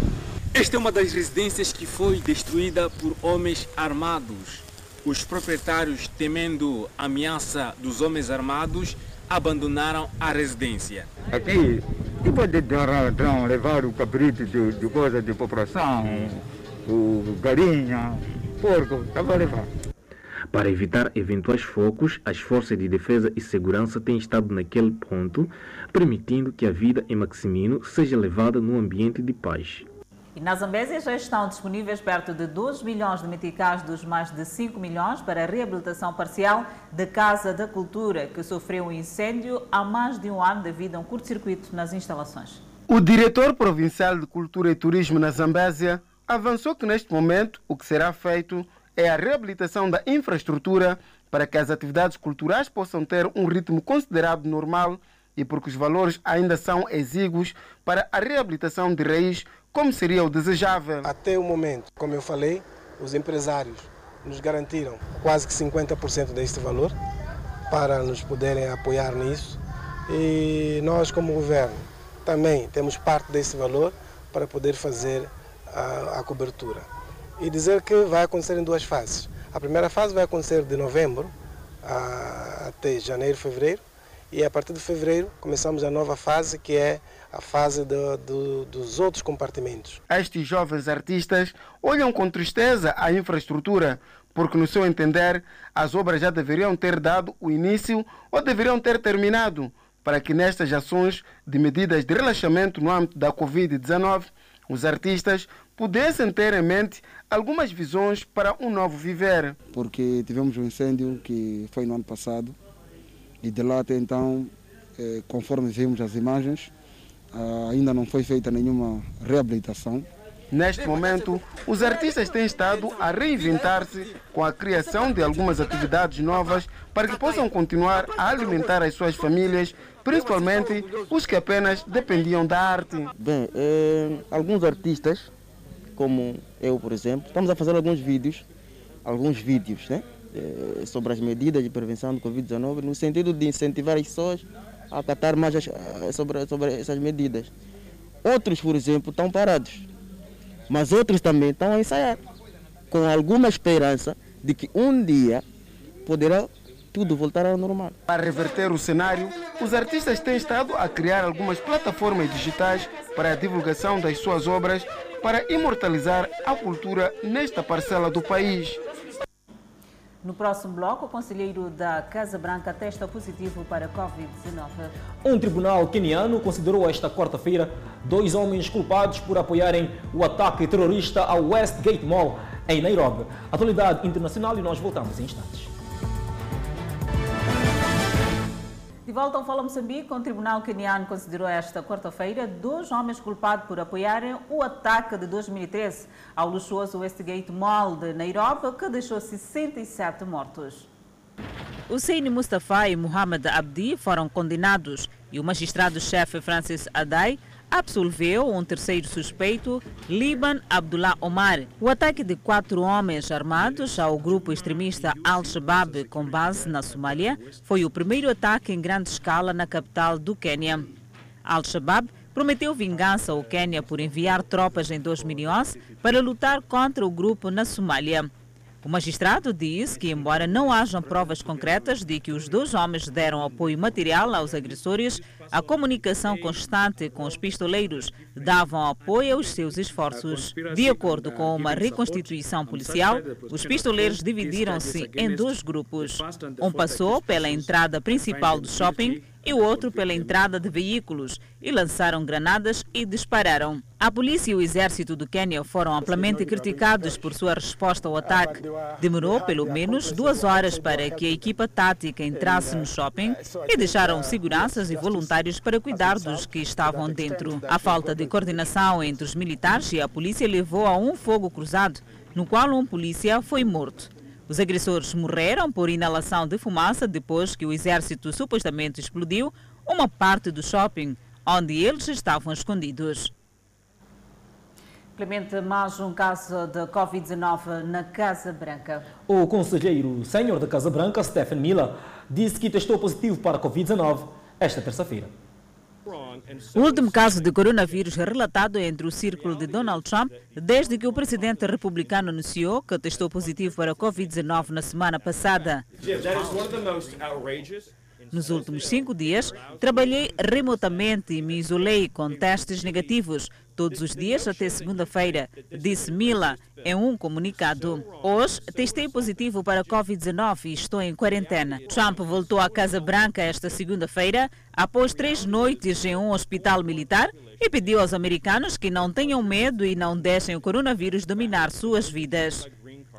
Esta é uma das residências que foi destruída por homens armados. Os proprietários, temendo a ameaça dos homens armados, abandonaram a residência. Aqui, depois de ladrão levar o cabrito de, de coisa de população, o galinha, porco, estava a levar. Para evitar eventuais focos, as forças de defesa e segurança têm estado naquele ponto, permitindo que a vida em Maximino seja levada num ambiente de paz. E na Zambésia já estão disponíveis perto de 2 milhões de meticais dos mais de 5 milhões para a reabilitação parcial da Casa da Cultura, que sofreu um incêndio há mais de um ano devido a um curto-circuito nas instalações. O diretor provincial de Cultura e Turismo na Zambésia avançou que neste momento o que será feito é a reabilitação da infraestrutura para que as atividades culturais possam ter um ritmo considerado normal e porque os valores ainda são exíguos para a reabilitação de raiz como seria o desejável. Até o momento, como eu falei, os empresários nos garantiram quase que 50% deste valor para nos poderem apoiar nisso. E nós, como governo, também temos parte desse valor para poder fazer a, a cobertura. E dizer que vai acontecer em duas fases. A primeira fase vai acontecer de novembro a, até janeiro, fevereiro. E a partir de fevereiro começamos a nova fase, que é a fase do, do, dos outros compartimentos. Estes jovens artistas olham com tristeza a infraestrutura, porque, no seu entender, as obras já deveriam ter dado o início ou deveriam ter terminado, para que nestas ações de medidas de relaxamento no âmbito da Covid-19, os artistas pudessem ter em mente algumas visões para um novo viver. Porque tivemos um incêndio que foi no ano passado e de lá até então, eh, conforme vimos as imagens, ah, ainda não foi feita nenhuma reabilitação. Neste momento, os artistas têm estado a reinventar-se com a criação de algumas atividades novas para que possam continuar a alimentar as suas famílias, principalmente os que apenas dependiam da arte. Bem, eh, alguns artistas, como eu, por exemplo, estamos a fazer alguns vídeos, alguns vídeos, né? Eh, sobre as medidas de prevenção do Covid-19, no sentido de incentivar as pessoas a acatar mais as, sobre, sobre essas medidas. Outros, por exemplo, estão parados mas outros também estão a ensaiar, com alguma esperança de que um dia poderá tudo voltar ao normal. Para reverter o cenário, os artistas têm estado a criar algumas plataformas digitais para a divulgação das suas obras para imortalizar a cultura nesta parcela do país. No próximo bloco, o conselheiro da Casa Branca testa positivo para Covid-19. Um tribunal queniano considerou esta quarta-feira dois homens culpados por apoiarem o ataque terrorista ao Westgate Mall em Nairobi. Atualidade internacional e nós voltamos em instantes. Volta ao Fala Moçambique, o Tribunal Queniano considerou esta quarta-feira dois homens culpados por apoiarem o ataque de 2013 ao luxuoso Westgate Mall de Nairobi, que deixou 67 mortos. Hussein Mustafa e Muhammad Abdi foram condenados e o magistrado-chefe Francis Adai absolveu um terceiro suspeito, Liban Abdullah Omar. O ataque de quatro homens armados ao grupo extremista Al-Shabaab com base na Somália foi o primeiro ataque em grande escala na capital do Quênia. Al-Shabaab prometeu vingança ao Quênia por enviar tropas em 2011 para lutar contra o grupo na Somália. O magistrado diz que, embora não hajam provas concretas de que os dois homens deram apoio material aos agressores, a comunicação constante com os pistoleiros davam apoio aos seus esforços. De acordo com uma reconstituição policial, os pistoleiros dividiram-se em dois grupos. Um passou pela entrada principal do shopping e o outro pela entrada de veículos e lançaram granadas e dispararam. A polícia e o exército do Quênia foram amplamente criticados por sua resposta ao ataque. Demorou pelo menos duas horas para que a equipa tática entrasse no shopping e deixaram seguranças e voluntários para cuidar dos que estavam dentro. A falta de coordenação entre os militares e a polícia levou a um fogo cruzado, no qual um polícia foi morto. Os agressores morreram por inalação de fumaça depois que o exército supostamente explodiu uma parte do shopping onde eles estavam escondidos. Clemente, mais um caso de Covid-19 na Casa Branca. O conselheiro senhor da Casa Branca, Stephen Miller, disse que testou positivo para Covid-19 esta terça-feira. O último caso de coronavírus relatado entre o círculo de Donald Trump desde que o presidente republicano anunciou que testou positivo para a Covid-19 na semana passada. Nos últimos cinco dias, trabalhei remotamente e me isolei com testes negativos todos os dias até segunda-feira, disse Mila em um comunicado. Hoje, testei positivo para a Covid-19 e estou em quarentena. Trump voltou à Casa Branca esta segunda-feira, após três noites em um hospital militar, e pediu aos americanos que não tenham medo e não deixem o coronavírus dominar suas vidas.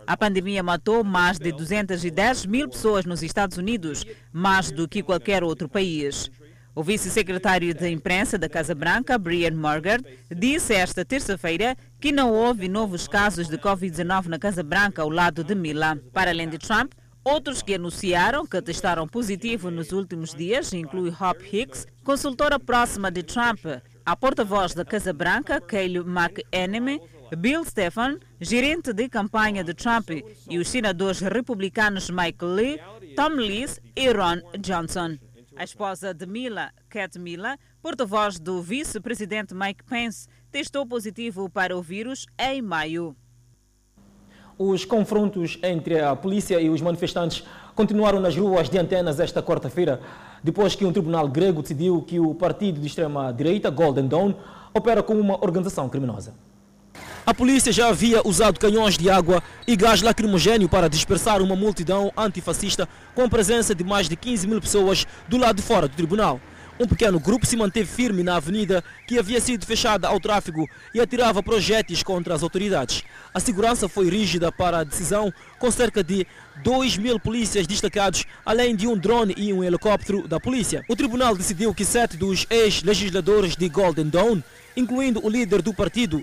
A pandemia matou mais de 210 mil pessoas nos Estados Unidos, mais do que qualquer outro país. O vice-secretário de imprensa da Casa Branca, Brian Morgan, disse esta terça-feira que não houve novos casos de Covid-19 na Casa Branca ao lado de Mila. Para além de Trump, outros que anunciaram que testaram positivo nos últimos dias incluem Hop Hicks, consultora próxima de Trump, a porta-voz da Casa Branca, Kayleigh McEnemy, Bill Stephan, gerente de campanha de Trump, e os senadores republicanos Michael Lee, Tom Lees e Ron Johnson. A esposa de Mila, Cat Mila, porta-voz do vice-presidente Mike Pence, testou positivo para o vírus em maio. Os confrontos entre a polícia e os manifestantes continuaram nas ruas de Antenas esta quarta-feira, depois que um tribunal grego decidiu que o partido de extrema-direita, Golden Dawn, opera como uma organização criminosa. A polícia já havia usado canhões de água e gás lacrimogênio para dispersar uma multidão antifascista com a presença de mais de 15 mil pessoas do lado de fora do tribunal. Um pequeno grupo se manteve firme na avenida que havia sido fechada ao tráfego e atirava projéteis contra as autoridades. A segurança foi rígida para a decisão, com cerca de 2 mil polícias destacados, além de um drone e um helicóptero da polícia. O tribunal decidiu que sete dos ex-legisladores de Golden Dawn, incluindo o líder do partido,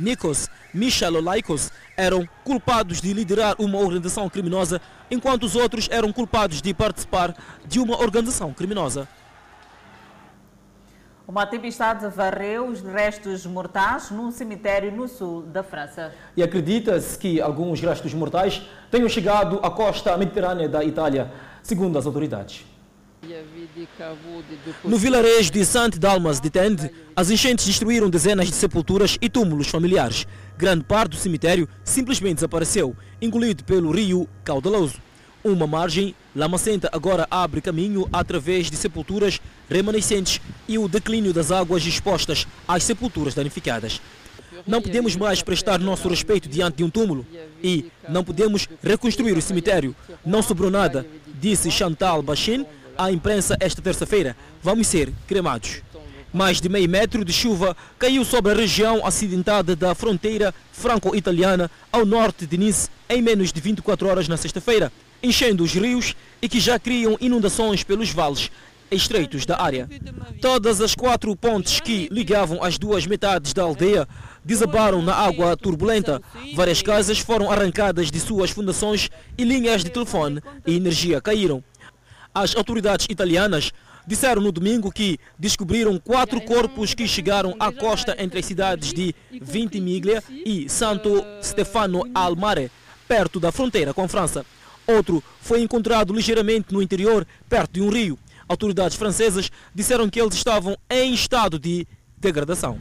Nikos Michalolaikos, eram culpados de liderar uma organização criminosa, enquanto os outros eram culpados de participar de uma organização criminosa. Uma tempestade varreu os restos mortais num cemitério no sul da França. E acredita-se que alguns restos mortais tenham chegado à costa mediterrânea da Itália, segundo as autoridades. No vilarejo de Saint-Dalmas de Tende, as enchentes destruíram dezenas de sepulturas e túmulos familiares. Grande parte do cemitério simplesmente desapareceu, engolido pelo rio caudaloso. Uma margem lamacenta agora abre caminho através de sepulturas remanescentes e o declínio das águas expostas às sepulturas danificadas. Não podemos mais prestar nosso respeito diante de um túmulo e não podemos reconstruir o cemitério. Não sobrou nada, disse Chantal Bachin à imprensa esta terça-feira. Vamos ser cremados. Mais de meio metro de chuva caiu sobre a região acidentada da fronteira franco-italiana ao norte de Nice em menos de 24 horas na sexta-feira enchendo os rios e que já criam inundações pelos vales estreitos da área. Todas as quatro pontes que ligavam as duas metades da aldeia desabaram na água turbulenta. Várias casas foram arrancadas de suas fundações e linhas de telefone e energia caíram. As autoridades italianas disseram no domingo que descobriram quatro corpos que chegaram à costa entre as cidades de Vintimiglia e Santo Stefano al Mare, perto da fronteira com França. Outro foi encontrado ligeiramente no interior, perto de um rio. Autoridades francesas disseram que eles estavam em estado de degradação.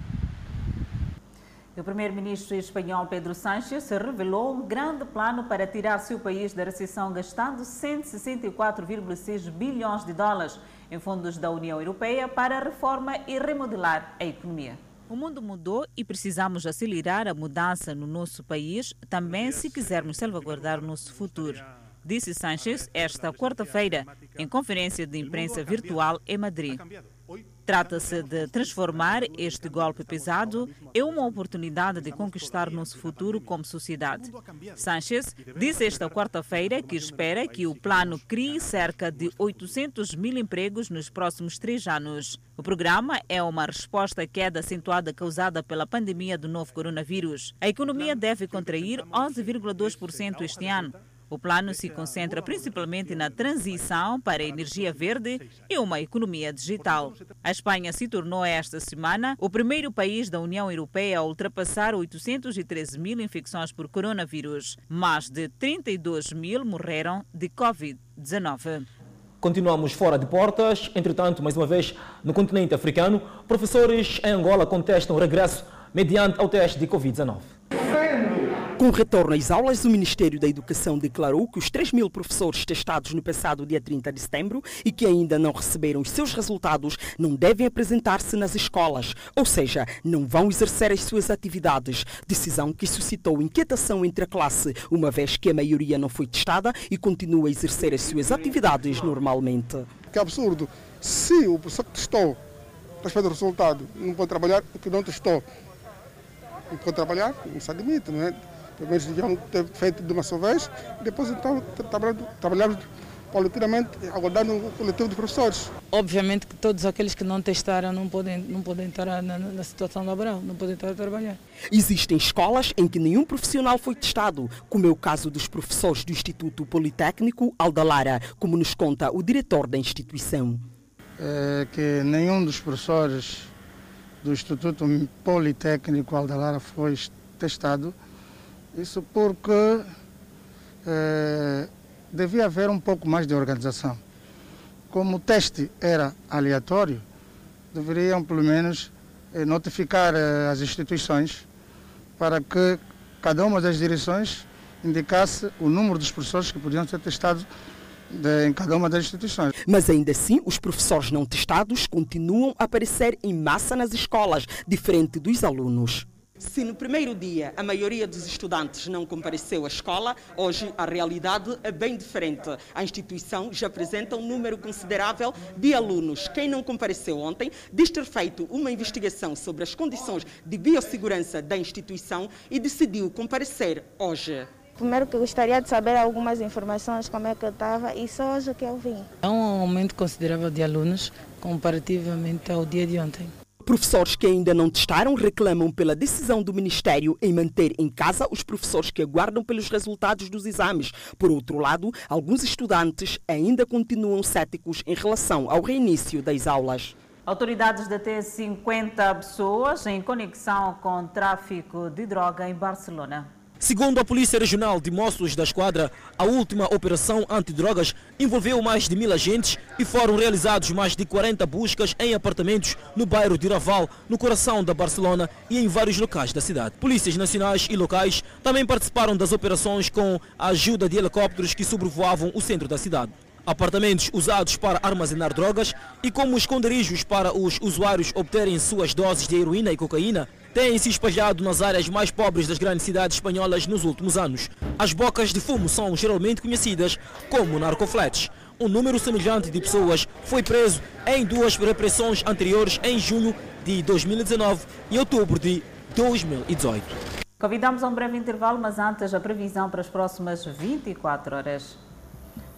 O primeiro-ministro espanhol Pedro Sánchez revelou um grande plano para tirar seu país da recessão, gastando 164,6 bilhões de dólares em fundos da União Europeia para reforma e remodelar a economia. O mundo mudou e precisamos acelerar a mudança no nosso país, também se quisermos salvaguardar o nosso futuro disse Sanchez esta quarta-feira em conferência de imprensa virtual em Madrid. Trata-se de transformar este golpe pesado em uma oportunidade de conquistar nosso futuro como sociedade. Sanchez disse esta quarta-feira que espera que o plano crie cerca de 800 mil empregos nos próximos três anos. O programa é uma resposta à queda acentuada causada pela pandemia do novo coronavírus. A economia deve contrair 11,2% este ano o plano se concentra principalmente na transição para a energia verde e uma economia digital. A Espanha se tornou esta semana o primeiro país da União Europeia a ultrapassar 813 mil infecções por coronavírus. Mais de 32 mil morreram de Covid-19. Continuamos fora de portas. Entretanto, mais uma vez, no continente africano, professores em Angola contestam o regresso mediante ao teste de Covid-19. Com o retorno às aulas, o Ministério da Educação declarou que os 3 mil professores testados no passado dia 30 de setembro e que ainda não receberam os seus resultados não devem apresentar-se nas escolas, ou seja, não vão exercer as suas atividades. Decisão que suscitou inquietação entre a classe, uma vez que a maioria não foi testada e continua a exercer as suas atividades normalmente. Que absurdo! Se o professor que testou, respeito ao resultado, não pode trabalhar, o que não testou não pode trabalhar, não se admite, não é? Pelo menos deviam ter feito de uma só vez, depois então trabalhamos paulatinamente, aguardando o coletivo de professores. Obviamente que todos aqueles que não testaram não podem, não podem estar na, na situação laboral, não podem estar a trabalhar. Existem escolas em que nenhum profissional foi testado, como é o caso dos professores do Instituto Politécnico Aldalara, como nos conta o diretor da instituição. É que nenhum dos professores do Instituto Politécnico Aldalara foi testado isso porque é, devia haver um pouco mais de organização. Como o teste era aleatório, deveriam pelo menos é, notificar é, as instituições para que cada uma das direções indicasse o número dos professores que podiam ser testados de, em cada uma das instituições. Mas ainda assim, os professores não testados continuam a aparecer em massa nas escolas, diferente dos alunos. Se no primeiro dia a maioria dos estudantes não compareceu à escola, hoje a realidade é bem diferente. A instituição já apresenta um número considerável de alunos. Quem não compareceu ontem diz ter feito uma investigação sobre as condições de biossegurança da instituição e decidiu comparecer hoje. Primeiro que gostaria de saber algumas informações, como é que eu estava, e só hoje que eu vim. Há um aumento considerável de alunos comparativamente ao dia de ontem. Professores que ainda não testaram reclamam pela decisão do Ministério em manter em casa os professores que aguardam pelos resultados dos exames. Por outro lado, alguns estudantes ainda continuam céticos em relação ao reinício das aulas. Autoridades detêm 50 pessoas em conexão com tráfico de droga em Barcelona. Segundo a Polícia Regional de Mossos da Esquadra, a última operação antidrogas envolveu mais de mil agentes e foram realizados mais de 40 buscas em apartamentos no bairro de Raval, no coração da Barcelona e em vários locais da cidade. Polícias nacionais e locais também participaram das operações com a ajuda de helicópteros que sobrevoavam o centro da cidade apartamentos usados para armazenar drogas e como esconderijos para os usuários obterem suas doses de heroína e cocaína, têm se espalhado nas áreas mais pobres das grandes cidades espanholas nos últimos anos. As bocas de fumo são geralmente conhecidas como narcofletes. Um número semelhante de pessoas foi preso em duas repressões anteriores em junho de 2019 e outubro de 2018. Convidamos a um breve intervalo, mas antes a previsão para as próximas 24 horas.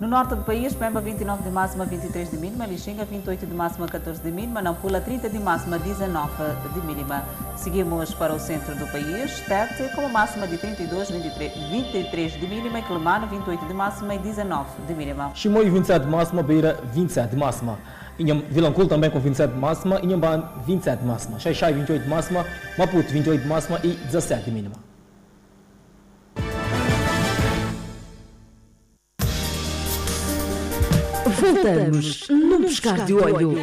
No norte do país, Pemba 29 de máxima, 23 de mínima, Lixinga 28 de máxima, 14 de mínima, Nampula 30 de máxima, 19 de mínima. Seguimos para o centro do país, Tete com máxima de 32, 23, 23 de mínima e Quelimane 28 de máxima e 19 de mínima. Chimoio 27 de máxima, Beira 27 de máxima. Vilanculo também com 27 de máxima, Inhambane 27 de máxima, Xaixai 28 de máxima, Maputo 28 de máxima e 17 de mínima. Voltamos num piscar de olho.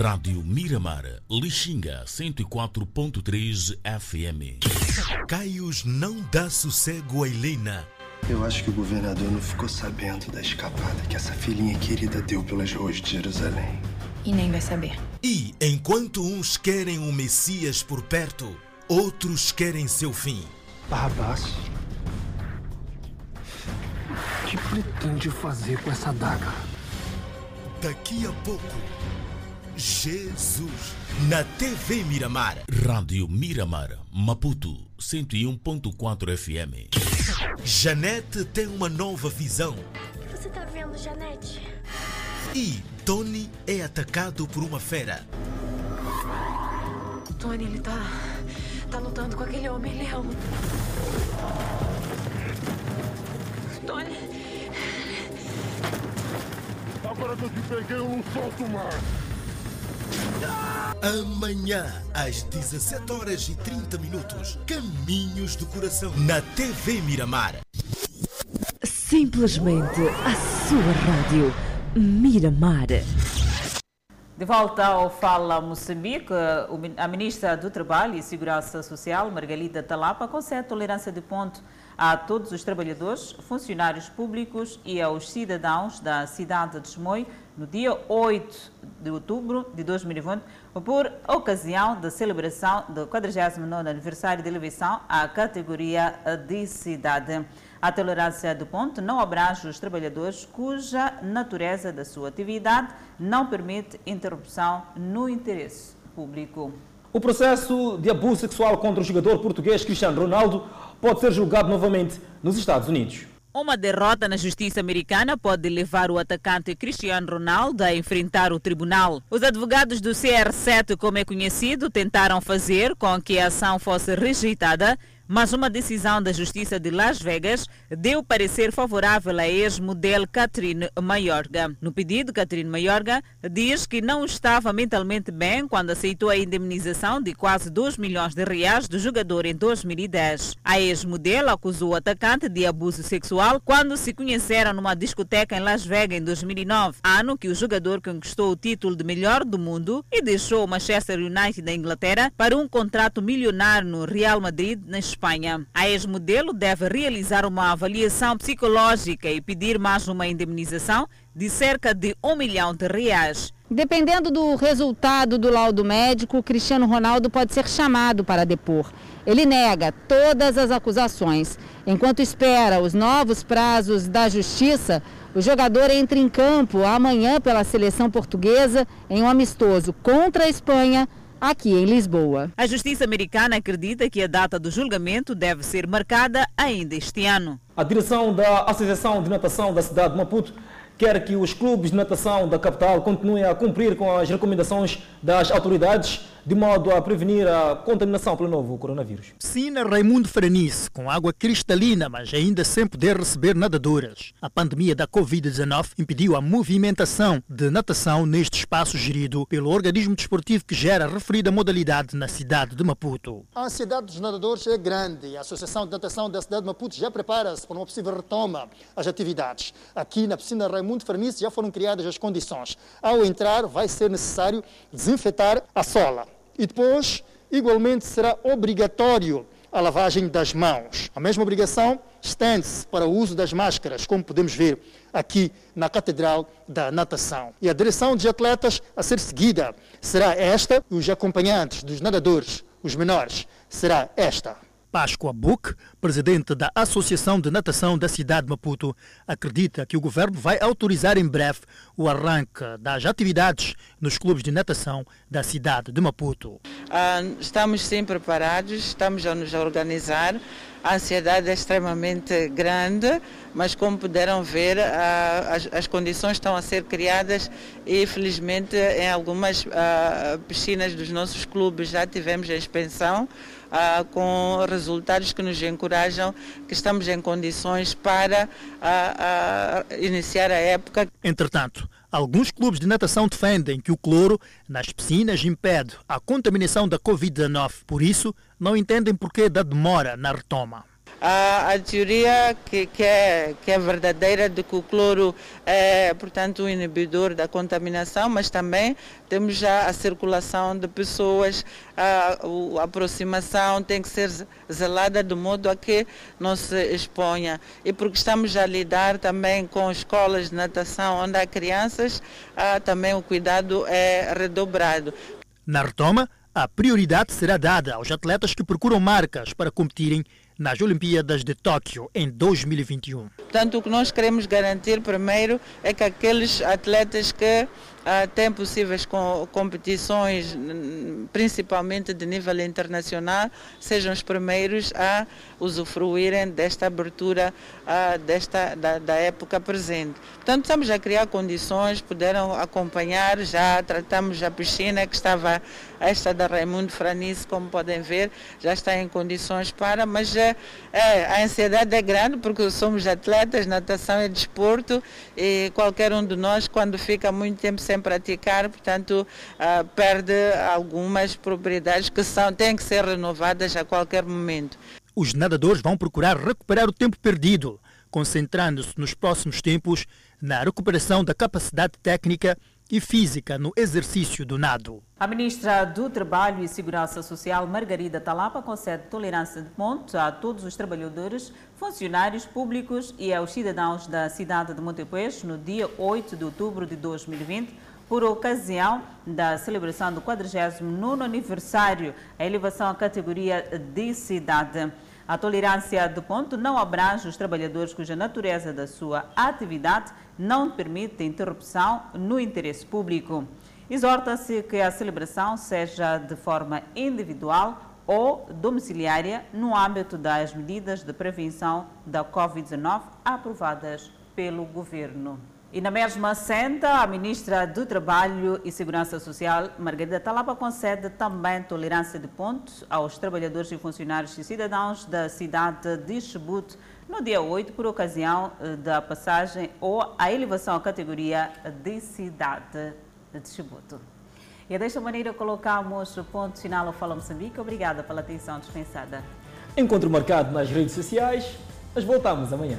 Rádio Miramar, Lixinga 104.3 FM. Caios não dá sossego a Helena. Eu acho que o governador não ficou sabendo da escapada que essa filhinha querida deu pelas ruas de Jerusalém. E nem vai saber. E enquanto uns querem um Messias por perto, outros querem seu fim. Barrabás, o que pretende fazer com essa daga? Daqui a pouco, Jesus na TV Miramar. Rádio Miramar, Maputo 101.4 FM. Janete tem uma nova visão. O que você tá vendo, Janete? E Tony é atacado por uma fera. O Tony, ele tá. tá lutando com aquele homem-leão. Tony. Agora que eu te peguei, eu não solto mais. Amanhã, às 17 horas e 30 minutos, Caminhos do Coração, na TV Miramar. Simplesmente a sua rádio Miramar. De volta ao Fala Moçambique, a ministra do Trabalho e Segurança Social, Margalida Talapa, concede tolerância de ponto a todos os trabalhadores, funcionários públicos e aos cidadãos da cidade de Chimoio no dia 8 de outubro de 2020, por ocasião da celebração do 49º aniversário de eleição à categoria de cidade. A tolerância do ponto não abrange os trabalhadores cuja natureza da sua atividade não permite interrupção no interesse público. O processo de abuso sexual contra o jogador português Cristiano Ronaldo pode ser julgado novamente nos Estados Unidos. Uma derrota na justiça americana pode levar o atacante Cristiano Ronaldo a enfrentar o tribunal. Os advogados do CR7, como é conhecido, tentaram fazer com que a ação fosse rejeitada mas uma decisão da Justiça de Las Vegas deu parecer favorável à ex-modelo Catherine Mayorga. No pedido, Catherine Mayorga diz que não estava mentalmente bem quando aceitou a indemnização de quase 2 milhões de reais do jogador em 2010. A ex-modelo acusou o atacante de abuso sexual quando se conheceram numa discoteca em Las Vegas em 2009, ano que o jogador conquistou o título de melhor do mundo e deixou o Manchester United da Inglaterra para um contrato milionário no Real Madrid na. A ex-modelo deve realizar uma avaliação psicológica e pedir mais uma indemnização de cerca de um milhão de reais. Dependendo do resultado do laudo médico, Cristiano Ronaldo pode ser chamado para depor. Ele nega todas as acusações. Enquanto espera os novos prazos da justiça, o jogador entra em campo amanhã pela seleção portuguesa em um amistoso contra a Espanha aqui em Lisboa. A justiça americana acredita que a data do julgamento deve ser marcada ainda este ano. A direção da Associação de Natação da cidade de Maputo quer que os clubes de natação da capital continuem a cumprir com as recomendações das autoridades de modo a prevenir a contaminação pelo novo coronavírus. Piscina Raimundo Franice, com água cristalina, mas ainda sem poder receber nadadoras. A pandemia da Covid-19 impediu a movimentação de natação neste espaço gerido pelo organismo desportivo que gera a referida modalidade na cidade de Maputo. A ansiedade dos nadadores é grande. A Associação de Natação da cidade de Maputo já prepara-se para uma possível retoma às atividades. Aqui na piscina Raimundo Franice já foram criadas as condições. Ao entrar, vai ser necessário desinfetar a sola. E depois, igualmente, será obrigatório a lavagem das mãos. A mesma obrigação estende-se para o uso das máscaras, como podemos ver aqui na Catedral da Natação. E a direção de atletas a ser seguida será esta, e os acompanhantes dos nadadores, os menores, será esta. Páscoa Buc, presidente da Associação de Natação da cidade de Maputo, acredita que o governo vai autorizar em breve o arranque das atividades nos clubes de natação da cidade de Maputo. Ah, estamos sim preparados, estamos a nos organizar. A ansiedade é extremamente grande, mas como puderam ver, ah, as, condições estão a ser criadas e felizmente em algumas ah, piscinas dos nossos clubes já tivemos a expansão. Ah, com resultados que nos encorajam que estamos em condições para ah, ah, iniciar a época. Entretanto, alguns clubes de natação defendem que o cloro nas piscinas impede a contaminação da Covid-19. Por isso, não entendem porquê da demora na retoma. A, a, teoria que, que, é, que é verdadeira de que o cloro é, portanto, um inibidor da contaminação, mas também temos já a circulação de pessoas, a, a aproximação tem que ser zelada de modo a que não se exponha. E porque estamos a lidar também com escolas de natação onde há crianças, também o cuidado é redobrado. Na retoma, a prioridade será dada aos atletas que procuram marcas para competirem nas Olimpíadas de Tóquio em 2021. Portanto, o que nós queremos garantir primeiro é que aqueles atletas que têm possíveis competições, principalmente de nível internacional, sejam os primeiros a usufruírem desta abertura desta, da, da, época presente. Portanto, estamos a criar condições, puderam acompanhar, já tratamos a piscina que estava, esta da Raimundo Franice, como podem ver, já está em condições para, mas é, a ansiedade é grande porque somos atletas, natação é desporto e qualquer um de nós, quando fica muito tempo sem praticar, portanto, uh, perde algumas propriedades que são, têm que ser renovadas a qualquer momento. Os nadadores vão procurar recuperar o tempo perdido, concentrando-se nos próximos tempos na recuperação da capacidade técnica e física no exercício do nado. A ministra do Trabalho e Segurança Social, Margarida Talapa, concede tolerância de ponto a todos os trabalhadores, funcionários públicos e aos cidadãos da cidade de Montepuez no dia 8 de outubro de 2020, por ocasião da celebração do 49º aniversário, a elevação à categoria de cidade. A tolerância de ponto não abrange os trabalhadores cuja natureza da sua atividade não permite interrupção no interesse público. Exorta-se que a celebração seja de forma individual ou domiciliária no âmbito das medidas de prevenção da Covid-19 aprovadas pelo Governo. E na mesma senda, a ministra do Trabalho e Segurança Social, Margarida Talaba, concede também tolerância de pontos aos trabalhadores e funcionários e cidadãos da cidade de Chubut no dia 8, por ocasião eh, da passagem ou a elevação à categoria de cidade de Chubut. E desta maneira colocamos o ponto final ao Fala Moçambique. Obrigada pela atenção dispensada. Encontro marcado nas redes sociais. Nós voltamos amanhã.